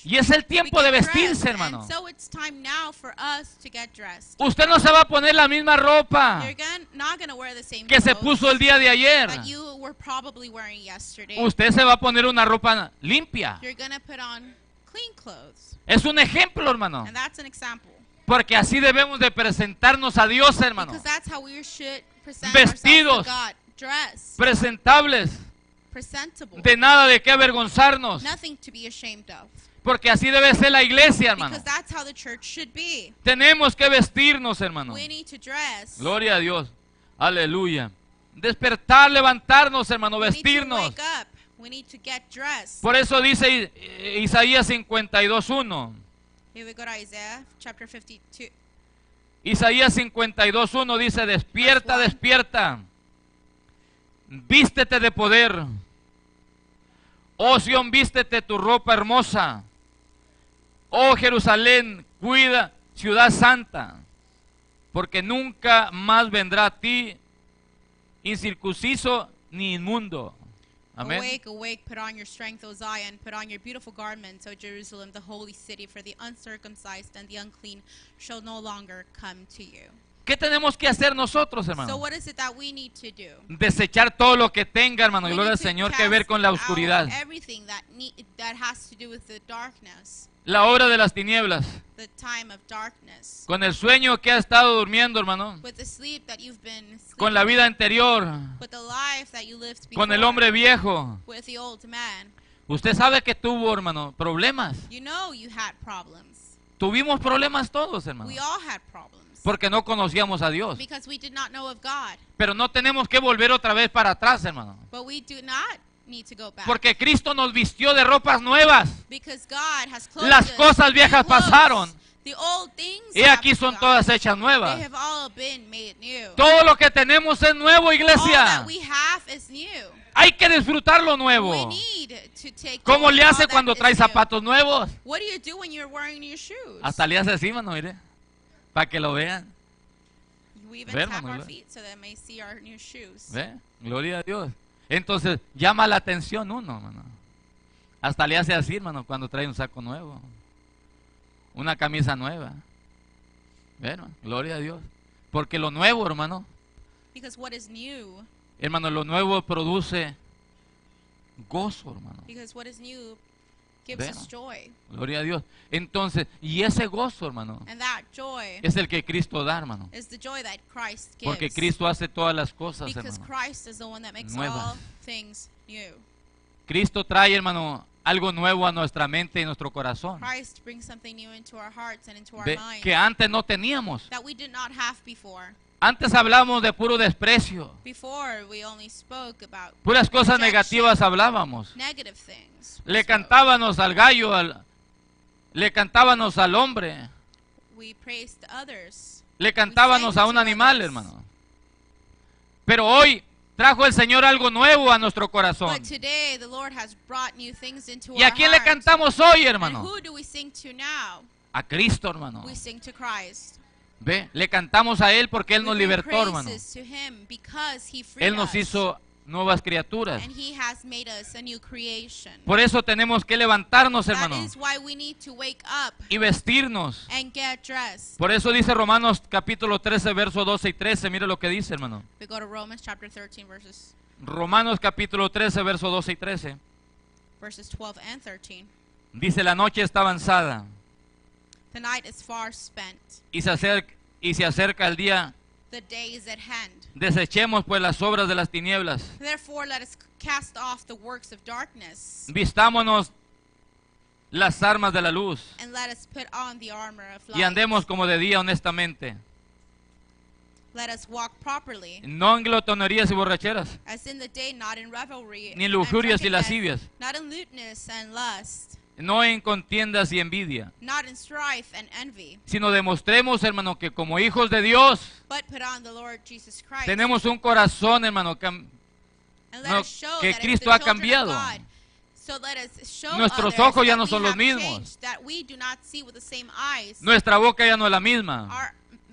A: Y es el tiempo de vestirse, hermano.
B: And so it's time now for us to get dressed.
A: Usted no se va a poner la misma ropa
B: You're gonna, not going to wear the same
A: que se puso el día de ayer.
B: that you were probably wearing yesterday.
A: Usted se va a poner una ropa limpia.
B: You're going to put on clean clothes.
A: Es un ejemplo, hermano. Porque así debemos de presentarnos a Dios, hermano.
B: Because that's how we should present
A: Vestidos.
B: ourselves to God. Dressed,
A: Presentables.
B: Presentable.
A: De nada de qué avergonzarnos.
B: Nothing to be ashamed of.
A: Porque así debe ser la iglesia, hermano.
B: Because that's how the church should be.
A: Tenemos que vestirnos, hermano.
B: We need to dress.
A: Gloria a Dios. Aleluya. Despertar, levantarnos, hermano,
B: We need to
A: vestirnos.
B: wake up. We need to get dressed.
A: Por eso dice eh, Isaías 52.1.
B: Here we go to Isaiah chapter 52.
A: Isaías 52.1 dice, despierta, despierta. Vístete de poder. Oh Sión, vístete tu ropa hermosa. Oh Jerusalén, cuida, ciudad santa. Porque nunca más vendrá a ti incircunciso ni inmundo. Amén.
B: Awake, awake, put on your strength, O Zion, put on your beautiful garments, O Jerusalem, the holy city, for the uncircumcised and the unclean shall no longer come to you.
A: ¿Qué tenemos que hacer nosotros,
B: So
A: hermano?
B: what is it that we need to do?
A: Desechar todo lo que tenga, hermano,
B: We
A: gloria
B: need
A: al
B: to
A: Señor, que
B: cast
A: ver con la
B: out
A: oscuridad.
B: Everything that need, that has to do with the darkness,
A: La hora de las tinieblas.
B: the time of darkness,
A: Con el sueño que ha estado durmiendo, hermano.
B: with the sleep that you've been
A: Con la
B: sleeping,
A: vida anterior.
B: with the life that you lived before,
A: Con el hombre viejo.
B: with the old man.
A: Usted sabe que tuvo, hermano, problemas.
B: You know you had problems.
A: Tuvimos problemas todos, hermano.
B: We all had problems.
A: Porque no conocíamos a Dios.
B: Because we did not know of God.
A: Pero no tenemos que volver otra vez para atrás, hermano.
B: But we do not need to go back.
A: Porque Cristo nos vistió de ropas nuevas.
B: because God has clothed
A: Las
B: us
A: cosas
B: with
A: viejas
B: clothes.
A: pasaron.
B: The old things
A: Y aquí son todas hechas
B: They
A: nuevas.
B: have all been made new.
A: Todo lo que tenemos es nuevo,
B: All
A: iglesia.
B: that we have is new.
A: Hay que disfrutar lo
B: We
A: nuevo.
B: need to take
A: ¿Cómo le
B: all
A: hace cuando trae zapatos nuevos?
B: What do you do when you're wearing new shoes?
A: Hasta le hace así, mano, mire. Para que lo vean.
B: we even
A: Ve,
B: tap
A: hermano,
B: our
A: ve.
B: feet so they may see our new shoes.
A: ¿Ve? Gloria a Dios. Entonces, llama la atención uno, hermano. Hasta le hace así, hermano, cuando trae un saco nuevo. Una camisa nueva. ¿Ve, hermano? Gloria a Dios. Porque lo nuevo, hermano,
B: Because what is new,
A: hermano, lo nuevo produce gozo, hermano.
B: because what is new gives
A: Ve,
B: us joy.
A: Gloria a Dios. Entonces, y ese gozo, hermano,
B: And that joy
A: es el que Cristo da, hermano.
B: is the joy that Christ gives.
A: Porque Cristo hace todas las cosas,
B: because
A: hermano.
B: Christ is the one that makes
A: Nuevas.
B: all things new.
A: Cristo trae, hermano, algo nuevo a nuestra mente y nuestro corazón.
B: Christ brings something new into our hearts and into our minds
A: que antes no teníamos.
B: that we did not have before.
A: Antes hablábamos de puro desprecio.
B: Before we only spoke about
A: Puras cosas negativas hablábamos.
B: negative things.
A: Le cantábamos al gallo, al- le cantábamos al hombre,
B: we praised others.
A: le cantábamos a un animal, hermano. Pero hoy trajo el Señor algo nuevo a nuestro corazón.
B: But today the Lord has brought new things into
A: ¿Y a
B: our
A: quién le cantamos hoy, hermano?
B: who do we sing to now?
A: A Cristo, hermano.
B: We sing to Christ.
A: Ve, le cantamos a Él porque Él
B: We
A: nos libertó, hermano. Él nos hizo nuevas criaturas.
B: And he has made us a new creation.
A: Por eso tenemos que levantarnos,
B: That
A: hermano,
B: is why we need to wake up
A: y vestirnos.
B: and get dressed.
A: Por eso dice Romanos capítulo 13, verso 12 y 13. Mire lo que dice, hermano.
B: We go to Romans chapter 13 verses
A: Romanos capítulo 13, verso 12 y 13.
B: verses 12 and 13.
A: Dice, la noche está avanzada
B: The night is far spent.
A: y se acerca, y se acerca el día.
B: The day is at hand.
A: Desechemos pues las obras de las tinieblas.
B: Therefore let us cast off the works of darkness
A: Vistámonos las armas de la luz
B: and let us put on the armor of
A: y
B: light.
A: andemos como de día honestamente,
B: Let us walk properly,
A: no en glotonerías y borracheras,
B: as in the day, not in revelry
A: ni lujurias y lascivias,
B: not in lewdness and lust,
A: no en contiendas y envidia,
B: not in strife and envy,
A: sino demostremos, hermano, que como hijos de Dios
B: but put on the Lord Jesus Christ.
A: tenemos un corazón, hermano, que
B: and let
A: no,
B: us show
A: que
B: that as
A: Cristo ha cambiado.
B: God, so let us show
A: Nuestros ojos ya
B: that
A: no son los mismos.
B: changed, that we do not see with the same eyes.
A: nuestra boca ya no es la misma,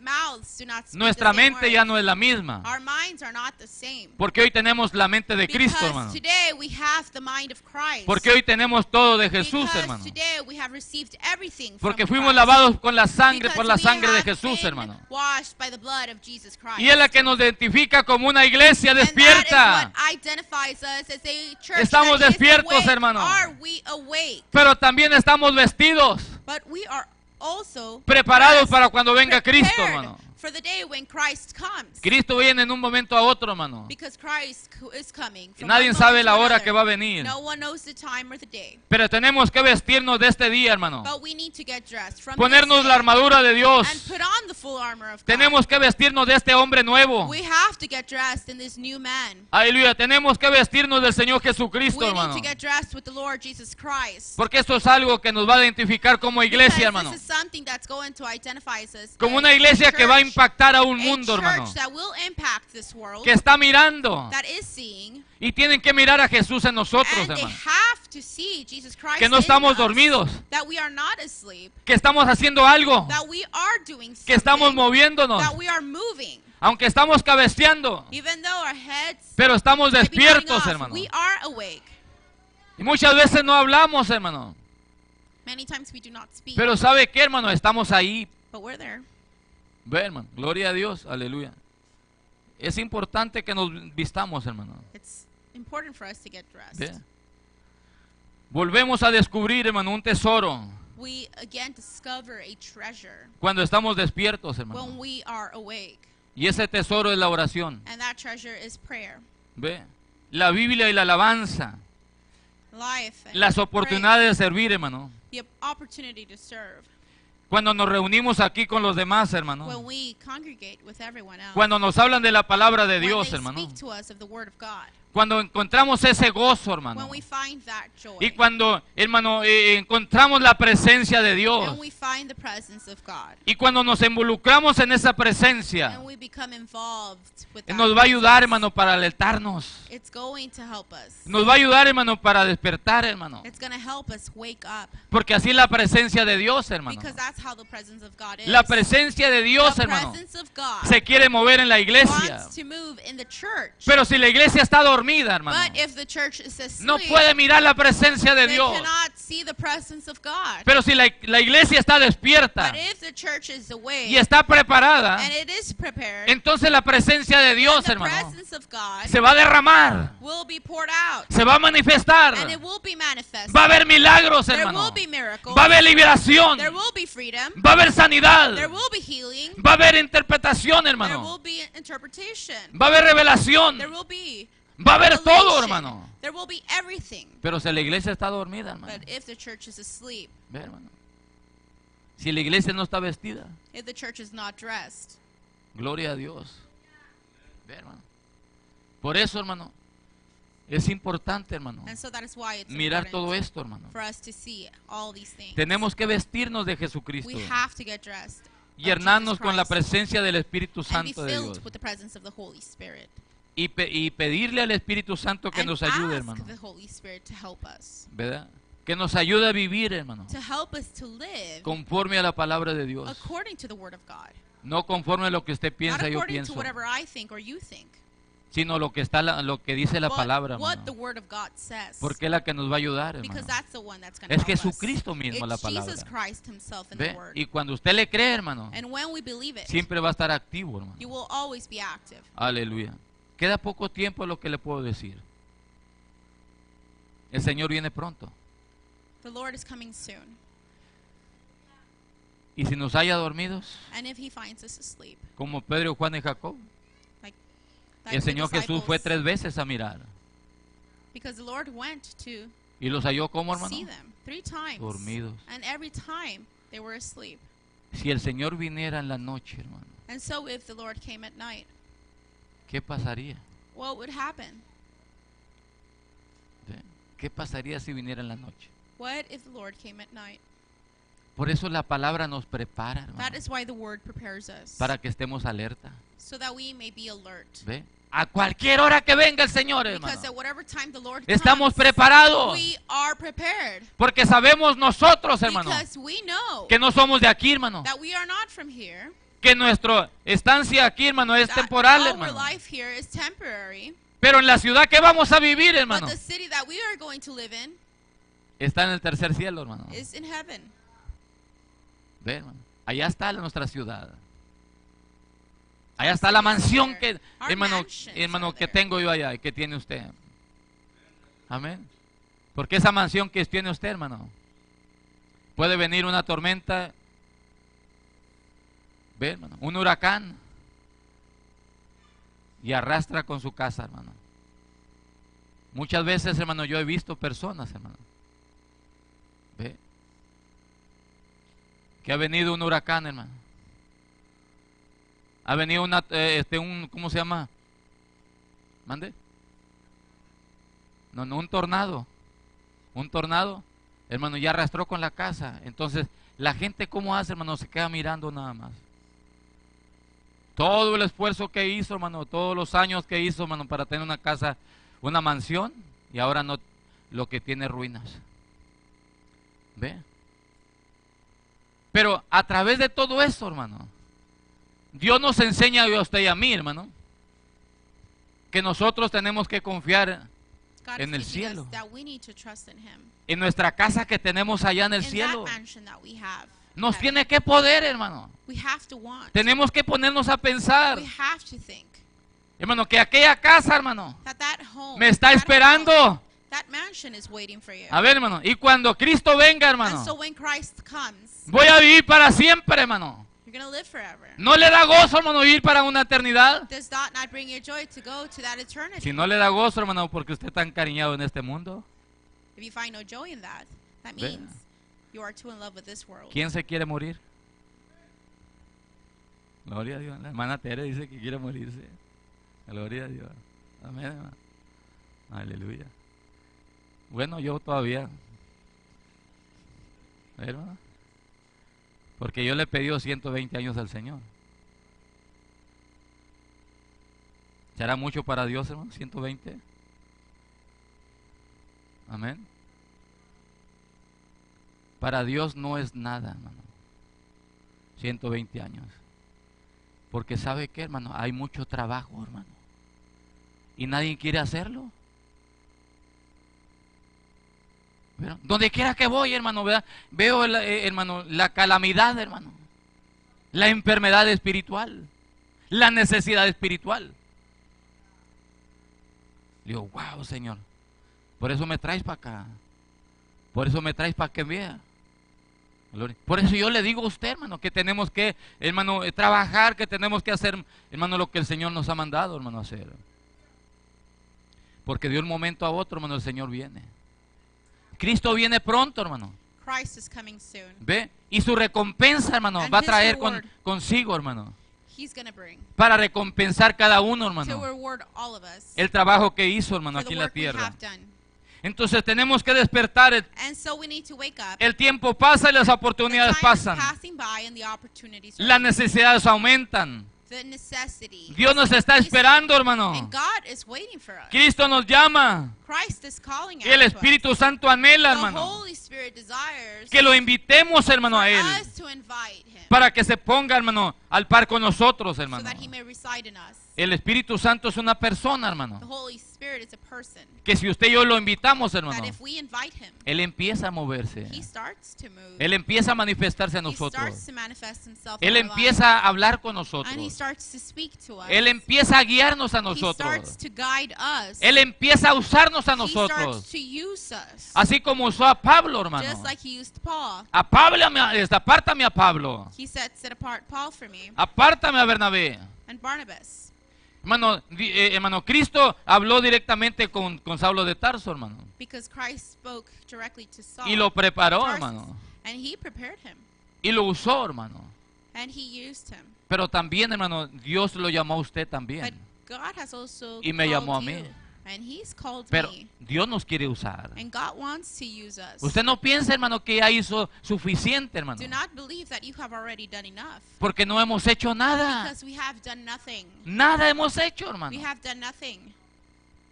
B: Our mouths do not speak
A: nuestra mente ya no es la misma,
B: Our minds are not the same.
A: porque hoy tenemos la mente de Cristo,
B: because
A: hermano,
B: today we have the mind of Christ.
A: porque hoy tenemos todo de Jesús,
B: because
A: hermano,
B: today we have received everything
A: porque fuimos lavados con la sangre,
B: Because
A: por la
B: we
A: sangre de Jesús, hermano.
B: Washed by the blood of Jesus Christ.
A: Y es la que nos identifica como una iglesia despierta. Estamos despiertos, hermano. Pero también estamos vestidos, Preparados para cuando venga Cristo, hermano.
B: For the day when Christ comes.
A: Cristo viene en un momento a otro, hermano.
B: Because Christ is coming.
A: Y nadie sabe la hora que va a venir.
B: No one knows the time or the day.
A: Pero tenemos que vestirnos de este día, hermano.
B: But we need to get dressed from
A: Ponernos la armadura de
B: and
A: Dios.
B: put on the full armor of God.
A: Tenemos que vestirnos de este hombre nuevo.
B: We have to get dressed in this new man.
A: Aleluya. Tenemos que vestirnos del Señor Jesucristo,
B: We need
A: hermano.
B: to get dressed with the Lord Jesus Christ.
A: Porque esto es algo que nos va a identificar como iglesia,
B: Because
A: hermano.
B: This is something that's going to identify us
A: Como una iglesia que va a impactar a un mundo, hermano. Que está mirando. Y tienen que mirar a Jesús en nosotros, hermano. Que no estamos dormidos. Que estamos haciendo algo. Que estamos moviéndonos. Aunque estamos cabeceando. Pero estamos despiertos, hermano. Y muchas veces no hablamos, hermano.
B: Many times we do not speak,
A: Pero ¿sabe qué, hermano? Estamos ahí. Ve, hermano. Gloria a Dios. Aleluya. Es importante que nos vistamos, hermano.
B: It's important for us to get dressed.
A: Ve. Volvemos a descubrir, hermano, un tesoro
B: We again discover a treasure
A: cuando estamos despiertos,
B: when
A: hermano.
B: we are awake,
A: Y ese tesoro es la oración.
B: and that treasure is prayer,
A: Ve. La Biblia y la alabanza.
B: life, and
A: Las oportunidades de servir, hermano.
B: the opportunity to serve.
A: Cuando nos reunimos aquí con los demás, hermano.
B: When we congregate with everyone else,
A: Cuando nos hablan de la palabra de Dios, hermano. Cuando encontramos ese gozo, hermano.
B: when we find that joy,
A: Y cuando, hermano, eh, encontramos la presencia de Dios.
B: and we find the presence of God,
A: Y cuando nos involucramos en esa presencia,
B: and we become involved with that
A: nos va a ayudar, hermano, para alertarnos.
B: It's going to help us.
A: Nos va a ayudar, hermano, para despertar, hermano.
B: It's going to help us wake up
A: Porque así es la presencia de Dios, hermano.
B: because that's how the presence of God is.
A: La presencia de Dios,
B: the
A: hermano,
B: presence of God
A: se quiere mover en la iglesia. Pero si la iglesia está dormida, hermano,
B: but if the church is asleep,
A: no puede mirar la presencia de
B: they
A: Dios.
B: cannot see the presence of God.
A: Pero si la, la iglesia está despierta
B: but if the church is awake
A: y está preparada,
B: and it is prepared,
A: entonces la presencia de Dios,
B: the
A: hermano,
B: presence of God
A: se va a derramar,
B: will be poured out
A: se va a manifestar.
B: and it will be manifested.
A: Va a haber milagros,
B: there
A: hermano.
B: will be miracles.
A: Va a haber liberación.
B: there will be freedom.
A: Va a haber sanidad.
B: There will be healing.
A: Va a haber interpretación,
B: There will be interpretation.
A: Va a haber revelación.
B: There will be
A: Va a haber todo, hermano.
B: There will be everything.
A: Pero si la iglesia está dormida, hermano.
B: But if the church is asleep,
A: Ve, hermano. Si la iglesia no está vestida,
B: if the church is not dressed,
A: gloria a Dios. Ve, hermano. Por eso, hermano, es importante, hermano,
B: so that is why it's
A: mirar todo esto, hermano.
B: for us to see all these things.
A: Tenemos que vestirnos de Jesucristo
B: we have to get dressed of
A: llenarnos con la presencia del Espíritu Santo de Dios y, pe- y pedirle al Espíritu Santo que
B: and
A: nos ayude, hermano. ¿Verdad? Que nos ayude a vivir, hermano, conforme a la palabra de Dios.
B: according to the Word of God,
A: No conforme a lo que usted piensa, yo pienso, sino lo que está la- lo que dice la
B: but
A: palabra,
B: what the
A: hermano.
B: Word of God says.
A: Porque es la que nos va a ayudar, hermano.
B: that's the one that's going to
A: Es. Jesucristo mismo la palabra. ¿Ve?
B: Word.
A: Y cuando usted le cree, hermano,
B: And when we believe it,
A: siempre va a estar activo, hermano.
B: you will always be active.
A: Aleluya. Queda poco tiempo lo que le puedo decir. El Señor viene pronto.
B: The Lord is coming soon.
A: Y si nos haya dormidos,
B: And if he finds us asleep,
A: como Pedro, Juan y Jacob,
B: like
A: el Señor Jesús fue tres veces a mirar.
B: because the Lord went to
A: Y los halló como hermano.
B: see them. Three times.
A: dormidos.
B: And every time they were asleep.
A: Si el Señor viniera en la noche, hermano,
B: And so if the Lord came at night,
A: ¿qué pasaría?
B: what would happen?
A: ¿Qué pasaría si viniera en la noche?
B: What if the Lord came at night?
A: Por eso la palabra nos prepara, hermano,
B: That is why the word prepares us.
A: para que estemos alerta.
B: so that we may be alert.
A: ¿Ve? A cualquier hora que venga el Señor, hermano.
B: Because at whatever time the Lord
A: Estamos
B: comes,
A: preparados.
B: we are prepared.
A: Porque sabemos nosotros, hermano,
B: Because we know
A: que no somos de aquí, hermano.
B: that we are not from here.
A: Que nuestra estancia aquí, hermano, es temporal, hermano.
B: life here is temporary.
A: Pero en la ciudad que vamos a vivir, hermano,
B: But the city that we are going to live in
A: está en el tercer cielo, hermano.
B: is in heaven.
A: Ve, hermano. Allá está nuestra ciudad. Allá está la mansión que, hermano, hermano, que tengo yo allá y que tiene usted. Amén. Porque esa mansión que tiene usted, hermano, puede venir una tormenta, ve, hermano, un huracán y arrastra con su casa, hermano. Muchas veces, hermano, yo he visto personas, hermano, ve, que ha venido un huracán, hermano. Ha venido una, eh, este, un, ¿cómo se llama? ¿Mande? No, no, un tornado. Un tornado, hermano, ya arrastró con la casa. Entonces, la gente, ¿cómo hace, hermano? Se queda mirando nada más. Todo el esfuerzo que hizo, hermano, todos los años que hizo, hermano, para tener una casa, una mansión, y ahora no, lo que tiene ruinas. ¿Ve? Pero a través de todo eso, hermano, Dios nos enseña a usted y a mí, hermano, que nosotros tenemos que confiar En el cielo. en nuestra casa que tenemos allá en el cielo. Nos tiene que poder, hermano.
B: We have to want.
A: Tenemos que ponernos a pensar,
B: We have to think
A: hermano, que aquella casa, hermano,
B: that that home,
A: me está
B: that
A: esperando.
B: home, that mansion is waiting for you.
A: A ver, hermano, y cuando Cristo venga, hermano,
B: so when Christ comes,
A: voy a vivir para siempre, hermano.
B: you're to live forever.
A: ¿No le da gozo, hermano, vivir para una eternidad?
B: Does that not bring you joy to go to that eternity?
A: Si no le da gozo, hermano, porque usted está encariñado en este mundo,
B: If you find no joy in that, that means
A: ¿quién se quiere morir? Gloria a Dios. La hermana Tere dice que quiere morirse. Gloria a Dios. Amén, hermano. Aleluya. Bueno, yo todavía. Porque yo le he pedido 120 años al Señor. ¿Será mucho para Dios, hermano? 120. Amén. Para Dios no es nada, hermano. 120 años. Porque sabe que, hermano, hay mucho trabajo, hermano. Y nadie quiere hacerlo. Donde quiera que voy, hermano, veo, la- eh, hermano, la calamidad, hermano. La enfermedad espiritual. La necesidad espiritual. Digo, wow, Señor. Por eso me traes para acá. Por eso me traes para que vea. Por eso yo le digo a usted, hermano, que tenemos que, hermano, eh, trabajar, que tenemos que hacer, hermano, lo que el Señor nos ha mandado, hermano, hacer. Porque de un momento a otro, hermano, el Señor viene. Cristo viene pronto, hermano.
B: Christ is coming soon.
A: ¿Ve? Y su recompensa, hermano,
B: And
A: va a traer con- consigo, hermano.
B: He's to bring
A: Para recompensar cada uno,
B: to
A: hermano.
B: reward all of us
A: El trabajo que hizo, hermano, aquí en la tierra. Entonces tenemos que despertar.
B: So we need to wake up.
A: el tiempo pasa y las
B: The
A: oportunidades pasan. Las necesidades aumentan. Dios nos está esperando, hermano.
B: And God is waiting for us.
A: Cristo nos llama.
B: Christ is calling
A: Y el. Espíritu Santo anhela,
B: The
A: hermano,
B: Holy Spirit desires
A: que lo invitemos, hermano, a Él. Para que se ponga, hermano, al par con nosotros,
B: so
A: hermano. El Espíritu Santo es una persona,
B: The
A: hermano.
B: Holy Spirit is a person
A: Que si usted y yo lo invitamos, hermano,
B: that if we invite Him,
A: Él empieza a moverse.
B: He starts to move.
A: Él empieza a manifestarse
B: starts
A: nosotros. Él empieza a hablar con
B: And He
A: nosotros.
B: starts to speak to us.
A: Él empieza a guiarnos a
B: He starts
A: nosotros.
B: to guide us.
A: Él empieza a usarnos a
B: He starts
A: nosotros.
B: to use us.
A: Así como usó a Pablo, hermano.
B: Just like He used Paul.
A: A Pablo, esta, apártame a Pablo.
B: He said, set apart Paul for me
A: Apártame a Bernabé.
B: and Barnabas.
A: Hermano, eh, hermano, Cristo habló directamente con, con Saulo de Tarso, hermano.
B: Because Christ spoke directly to Saul.
A: Y lo preparó,
B: Tarsus,
A: hermano.
B: And he prepared him.
A: Y lo usó, hermano.
B: And he used him.
A: Pero también, hermano, Dios lo llamó a usted
B: But
A: también.
B: God has also
A: Y me llamó a mí.
B: you. And he's called
A: Pero
B: me.
A: Dios nos quiere usar.
B: And God wants to use us.
A: Usted no piensa, hermano, que ya hizo suficiente, hermano.
B: Do not believe that you have already done enough.
A: Porque no hemos hecho nada.
B: Because we have done nothing.
A: Nada hemos hecho, hermano.
B: We have done nothing.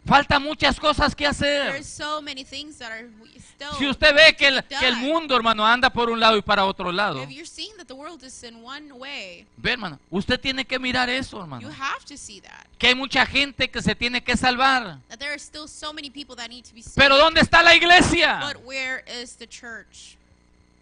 A: Falta muchas cosas que hacer.
B: So many things that are we still.
A: Si usted ve que el, que el mundo, hermano, anda por un lado y para otro lado,
B: If you're seeing that the world is in one way,
A: ve, hermano, usted tiene que mirar eso,
B: you
A: hermano.
B: have to see that.
A: Que hay mucha gente que se tiene que salvar.
B: That there are still so many people that need to be saved.
A: Pero ¿dónde está la iglesia?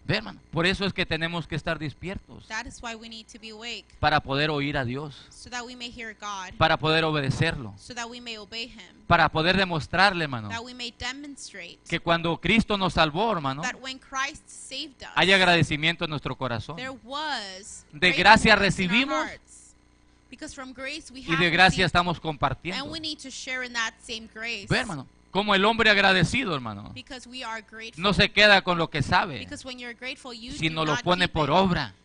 A: Ve, hermano, por eso es que tenemos que estar despiertos
B: That is why we need to be awake,
A: para poder oír a Dios,
B: so that we may hear God,
A: para poder obedecerlo,
B: so that we may obey Him,
A: para poder demostrarle, hermano,
B: that we may demonstrate
A: que cuando Cristo nos salvó, hermano,
B: that when Christ saved us,
A: hay agradecimiento en nuestro corazón.
B: there was
A: De gracia recibimos.
B: Because from grace we
A: Y de gracia estamos
B: and
A: compartiendo.
B: we need to share in that same grace.
A: Ve, hermano, como el hombre agradecido, hermano, no se queda con lo que sabe, sino lo pone por obra.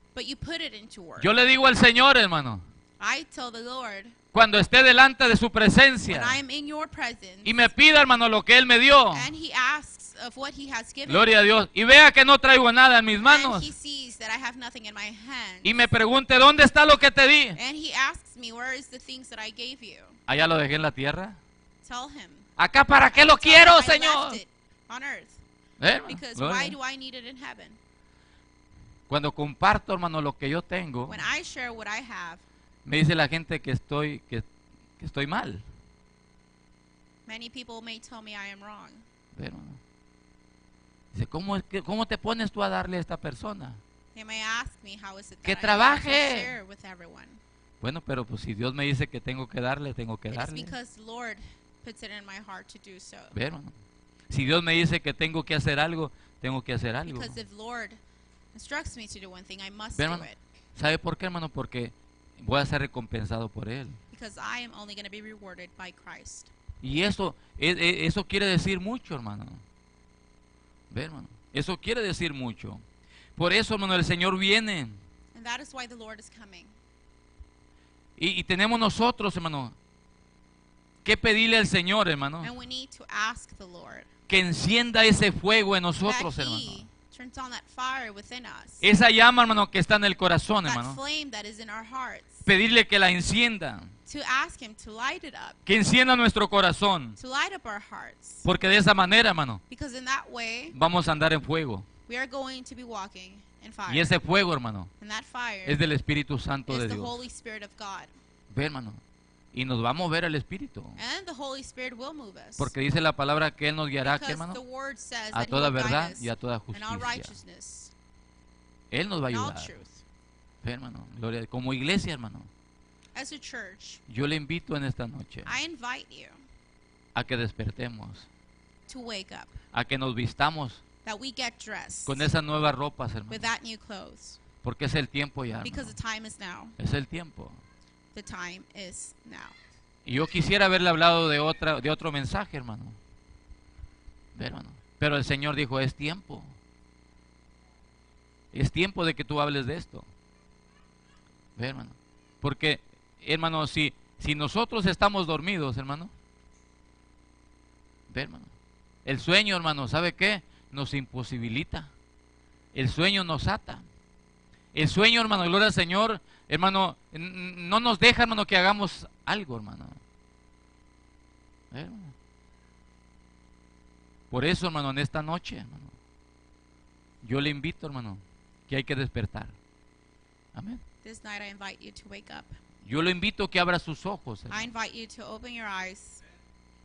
A: Yo le digo al Señor, hermano,
B: I tell the Lord,
A: cuando esté delante de su presencia y me pida, hermano, lo que Él me dio,
B: and He asks of what He has given
A: gloria a Dios, y vea que no traigo nada en mis
B: and
A: manos, y me pregunte, ¿dónde está lo que te di?
B: and He asks me, where is the things that I gave you?
A: Allá lo dejé en la tierra.
B: Tell Him.
A: Acá, ¿para qué lo quiero, Señor? ¿Eh?
B: Because why do I need it in heaven?
A: Cuando comparto, hermano, lo que yo tengo,
B: When I share what I have,
A: me dice la gente que estoy, que, que estoy mal.
B: many people may tell me I am wrong.
A: Dice, ¿cómo, es que- ¿cómo te pones tú a darle a esta persona?
B: They may ask me how is it
A: Que
B: I
A: trabaje.
B: share with everyone.
A: Bueno, pero pues si Dios me dice que tengo que darle, tengo que
B: It is
A: darle.
B: because Lord puts it in my heart to do so.
A: Hermano. Si Dios me dice que tengo que hacer algo, tengo que hacer algo.
B: Because if Lord instructs me to do one thing, I must
A: Ve,
B: do it.
A: ¿Sabe por qué, hermano? Porque voy a ser recompensado por Él.
B: Because I am only going to be rewarded by Christ.
A: Y eso, e- e- eso quiere decir mucho, hermano. Ve, hermano. Eso quiere decir mucho. Por eso, hermano, el Señor viene.
B: And that is why the Lord is coming.
A: Y, y tenemos nosotros, hermano, que pedirle al Señor, hermano,
B: And we need to ask the Lord
A: que encienda ese fuego en nosotros,
B: that
A: hermano.
B: He turns on that fire within us.
A: Esa llama, hermano, que está en el corazón,
B: that
A: hermano.
B: flame that is in our hearts.
A: Pedirle que la encienda.
B: To ask Him to light it up.
A: Que encienda nuestro corazón.
B: To light up our hearts.
A: Porque de esa manera, hermano,
B: Because in that way,
A: vamos a andar en fuego.
B: we are going to be walking in fire.
A: Y ese fuego, hermano,
B: and that fire
A: es del Espíritu Santo
B: is
A: de
B: the
A: Dios.
B: Holy Spirit of God.
A: Ve, hermano. Y nos va a mover el Espíritu.
B: And the Holy Spirit will move us.
A: Porque dice la palabra que Él nos guiará, ¿qué, hermano?
B: the word says
A: A toda verdad y a toda justicia.
B: righteousness
A: Él nos va a ayudar. hermano. Gloria. Como iglesia, hermano.
B: As a church,
A: Yo le invito en esta noche
B: I invite you
A: a que despertemos.
B: to wake up,
A: A que nos vistamos
B: that we get dressed
A: con esas nuevas ropas, hermano.
B: with that new clothes.
A: Porque es el tiempo ya. Hermano.
B: the time is now.
A: Es el tiempo.
B: The time is now.
A: Yo quisiera haberle hablado de otra, de otro mensaje, hermano. Ve, hermano. Pero el Señor dijo, es tiempo. Es tiempo de que tú hables de esto. Ve, hermano. Porque, hermano, si, si nosotros estamos dormidos, hermano. Ve, hermano. El sueño, hermano, ¿sabe qué? Nos imposibilita. El sueño nos ata. El sueño, hermano, gloria al Señor, hermano, no nos deja, hermano, que hagamos algo, hermano. ¿Eh? Por eso, hermano, en esta noche, hermano, yo le invito, hermano, que hay que despertar. Amén.
B: This night I invite you to wake up.
A: Yo le invito que abra sus ojos
B: I
A: hermano,
B: invite you to open your eyes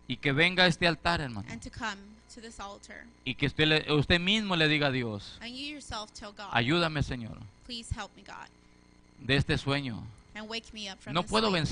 A: y que venga a este altar, hermano,
B: and to come to this altar.
A: y que usted, usted mismo le diga a Dios,
B: And you yourself tell God,
A: ayúdame, Señor,
B: please help me, God,
A: de este sueño. No puedo
B: sleep.
A: vencer.